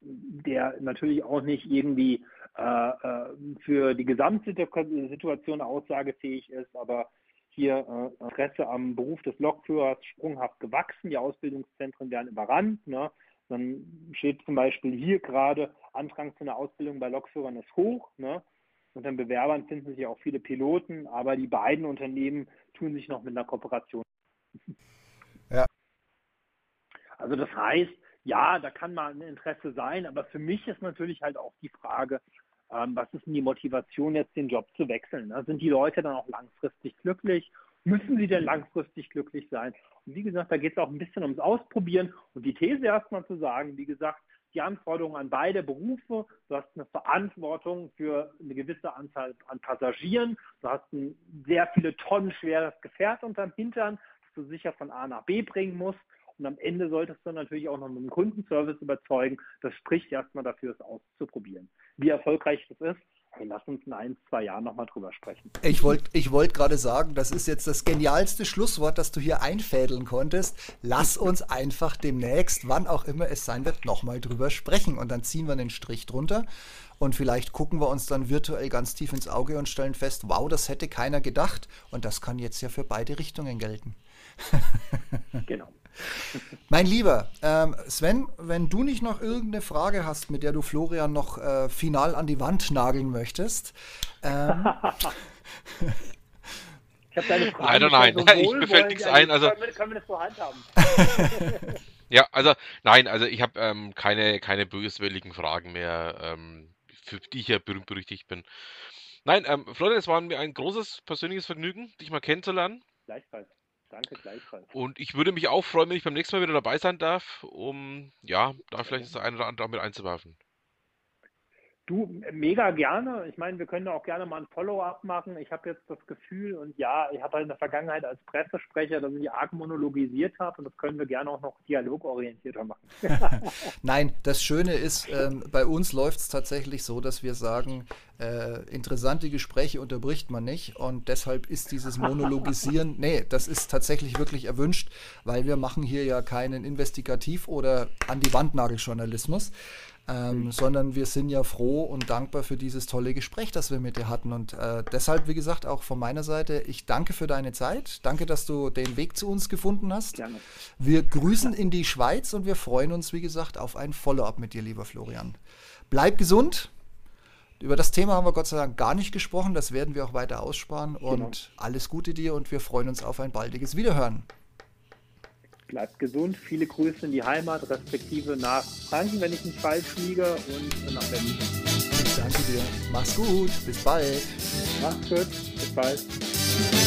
der natürlich auch nicht irgendwie äh, äh für die Gesamtsituation aussagefähig ist, aber hier äh, Interesse am Beruf des Lokführers sprunghaft gewachsen, die Ausbildungszentren werden überrannt. Ne? Dann steht zum Beispiel hier gerade, Andrang zu einer Ausbildung bei Lokführern ist hoch. Ne? Unter den Bewerbern finden sich auch viele Piloten, aber die beiden Unternehmen tun sich noch mit einer Kooperation. Ja. Also das heißt, ja, da kann mal ein Interesse sein, aber für mich ist natürlich halt auch die Frage, ähm, was ist denn die Motivation, jetzt den Job zu wechseln? Ne? Sind die Leute dann auch langfristig glücklich? Müssen sie denn langfristig glücklich sein? Und wie gesagt, da geht es auch ein bisschen ums Ausprobieren und die These erstmal zu sagen, wie gesagt, die Anforderungen an beide Berufe, du hast eine Verantwortung für eine gewisse Anzahl an Passagieren, du hast ein sehr viele Tonnen schweres Gefährt unterm Hintern, das du sicher von A nach B bringen musst und am Ende solltest du natürlich auch noch mit dem Kundenservice überzeugen. Das spricht erstmal dafür, es auszuprobieren. Wie erfolgreich das ist, hey, lass uns in ein, zwei Jahren nochmal drüber sprechen. Ich wollte ich wollt gerade sagen, das ist jetzt das genialste Schlusswort, das du hier einfädeln konntest. Lass uns einfach demnächst, wann auch immer es sein wird, nochmal drüber sprechen. Und dann ziehen wir einen Strich drunter. Und vielleicht gucken wir uns dann virtuell ganz tief ins Auge und stellen fest, wow, das hätte keiner gedacht. Und das kann jetzt ja für beide Richtungen gelten. genau. Mein Lieber, ähm, Sven, wenn du nicht noch irgendeine Frage hast, mit der du Florian noch äh, final an die Wand nageln möchtest. Ähm, ich habe deine Frage. Nein, nein, nein, ich mir fällt nichts ein. Also, können, können wir das so handhaben? ja, also, nein, also ich habe ähm, keine, keine böswilligen Fragen mehr, ähm, für die ich ja berühmt berüchtigt bin. Nein, ähm, Florian, es war mir ein großes persönliches Vergnügen, dich mal kennenzulernen. Gleichfalls. Danke gleichfalls. Und ich würde mich auch freuen, wenn ich beim nächsten Mal wieder dabei sein darf, um ja, da vielleicht das eine oder andere auch mit einzuwerfen. Du, mega gerne. Ich meine, wir können auch gerne mal ein Follow-up machen. Ich habe jetzt das Gefühl, und ja, ich habe halt in der Vergangenheit als Pressesprecher, dass ich arg monologisiert habe und das können wir gerne auch noch dialogorientierter machen. Nein, das Schöne ist, ähm, bei uns läuft es tatsächlich so, dass wir sagen, äh, interessante Gespräche unterbricht man nicht und deshalb ist dieses Monologisieren, nee, das ist tatsächlich wirklich erwünscht, weil wir machen hier ja keinen Investigativ- oder an die Wandnageljournalismus, ähm, mhm. sondern wir sind ja froh und dankbar für dieses tolle Gespräch, das wir mit dir hatten. Und äh, deshalb, wie gesagt, auch von meiner Seite, ich danke für deine Zeit. Danke, dass du den Weg zu uns gefunden hast. Gerne. Wir grüßen in die Schweiz und wir freuen uns, wie gesagt, auf ein Follow-up mit dir, lieber Florian. Bleib gesund. Über das Thema haben wir Gott sei Dank gar nicht gesprochen. Das werden wir auch weiter aussparen. Und genau. alles Gute dir und wir freuen uns auf ein baldiges Wiederhören bleibt gesund. Viele Grüße in die Heimat, respektive nach Franken, wenn ich nicht falsch liege, und nach Berlin. Ich danke dir. Mach's gut. Bis bald. Mach's gut. Bis bald.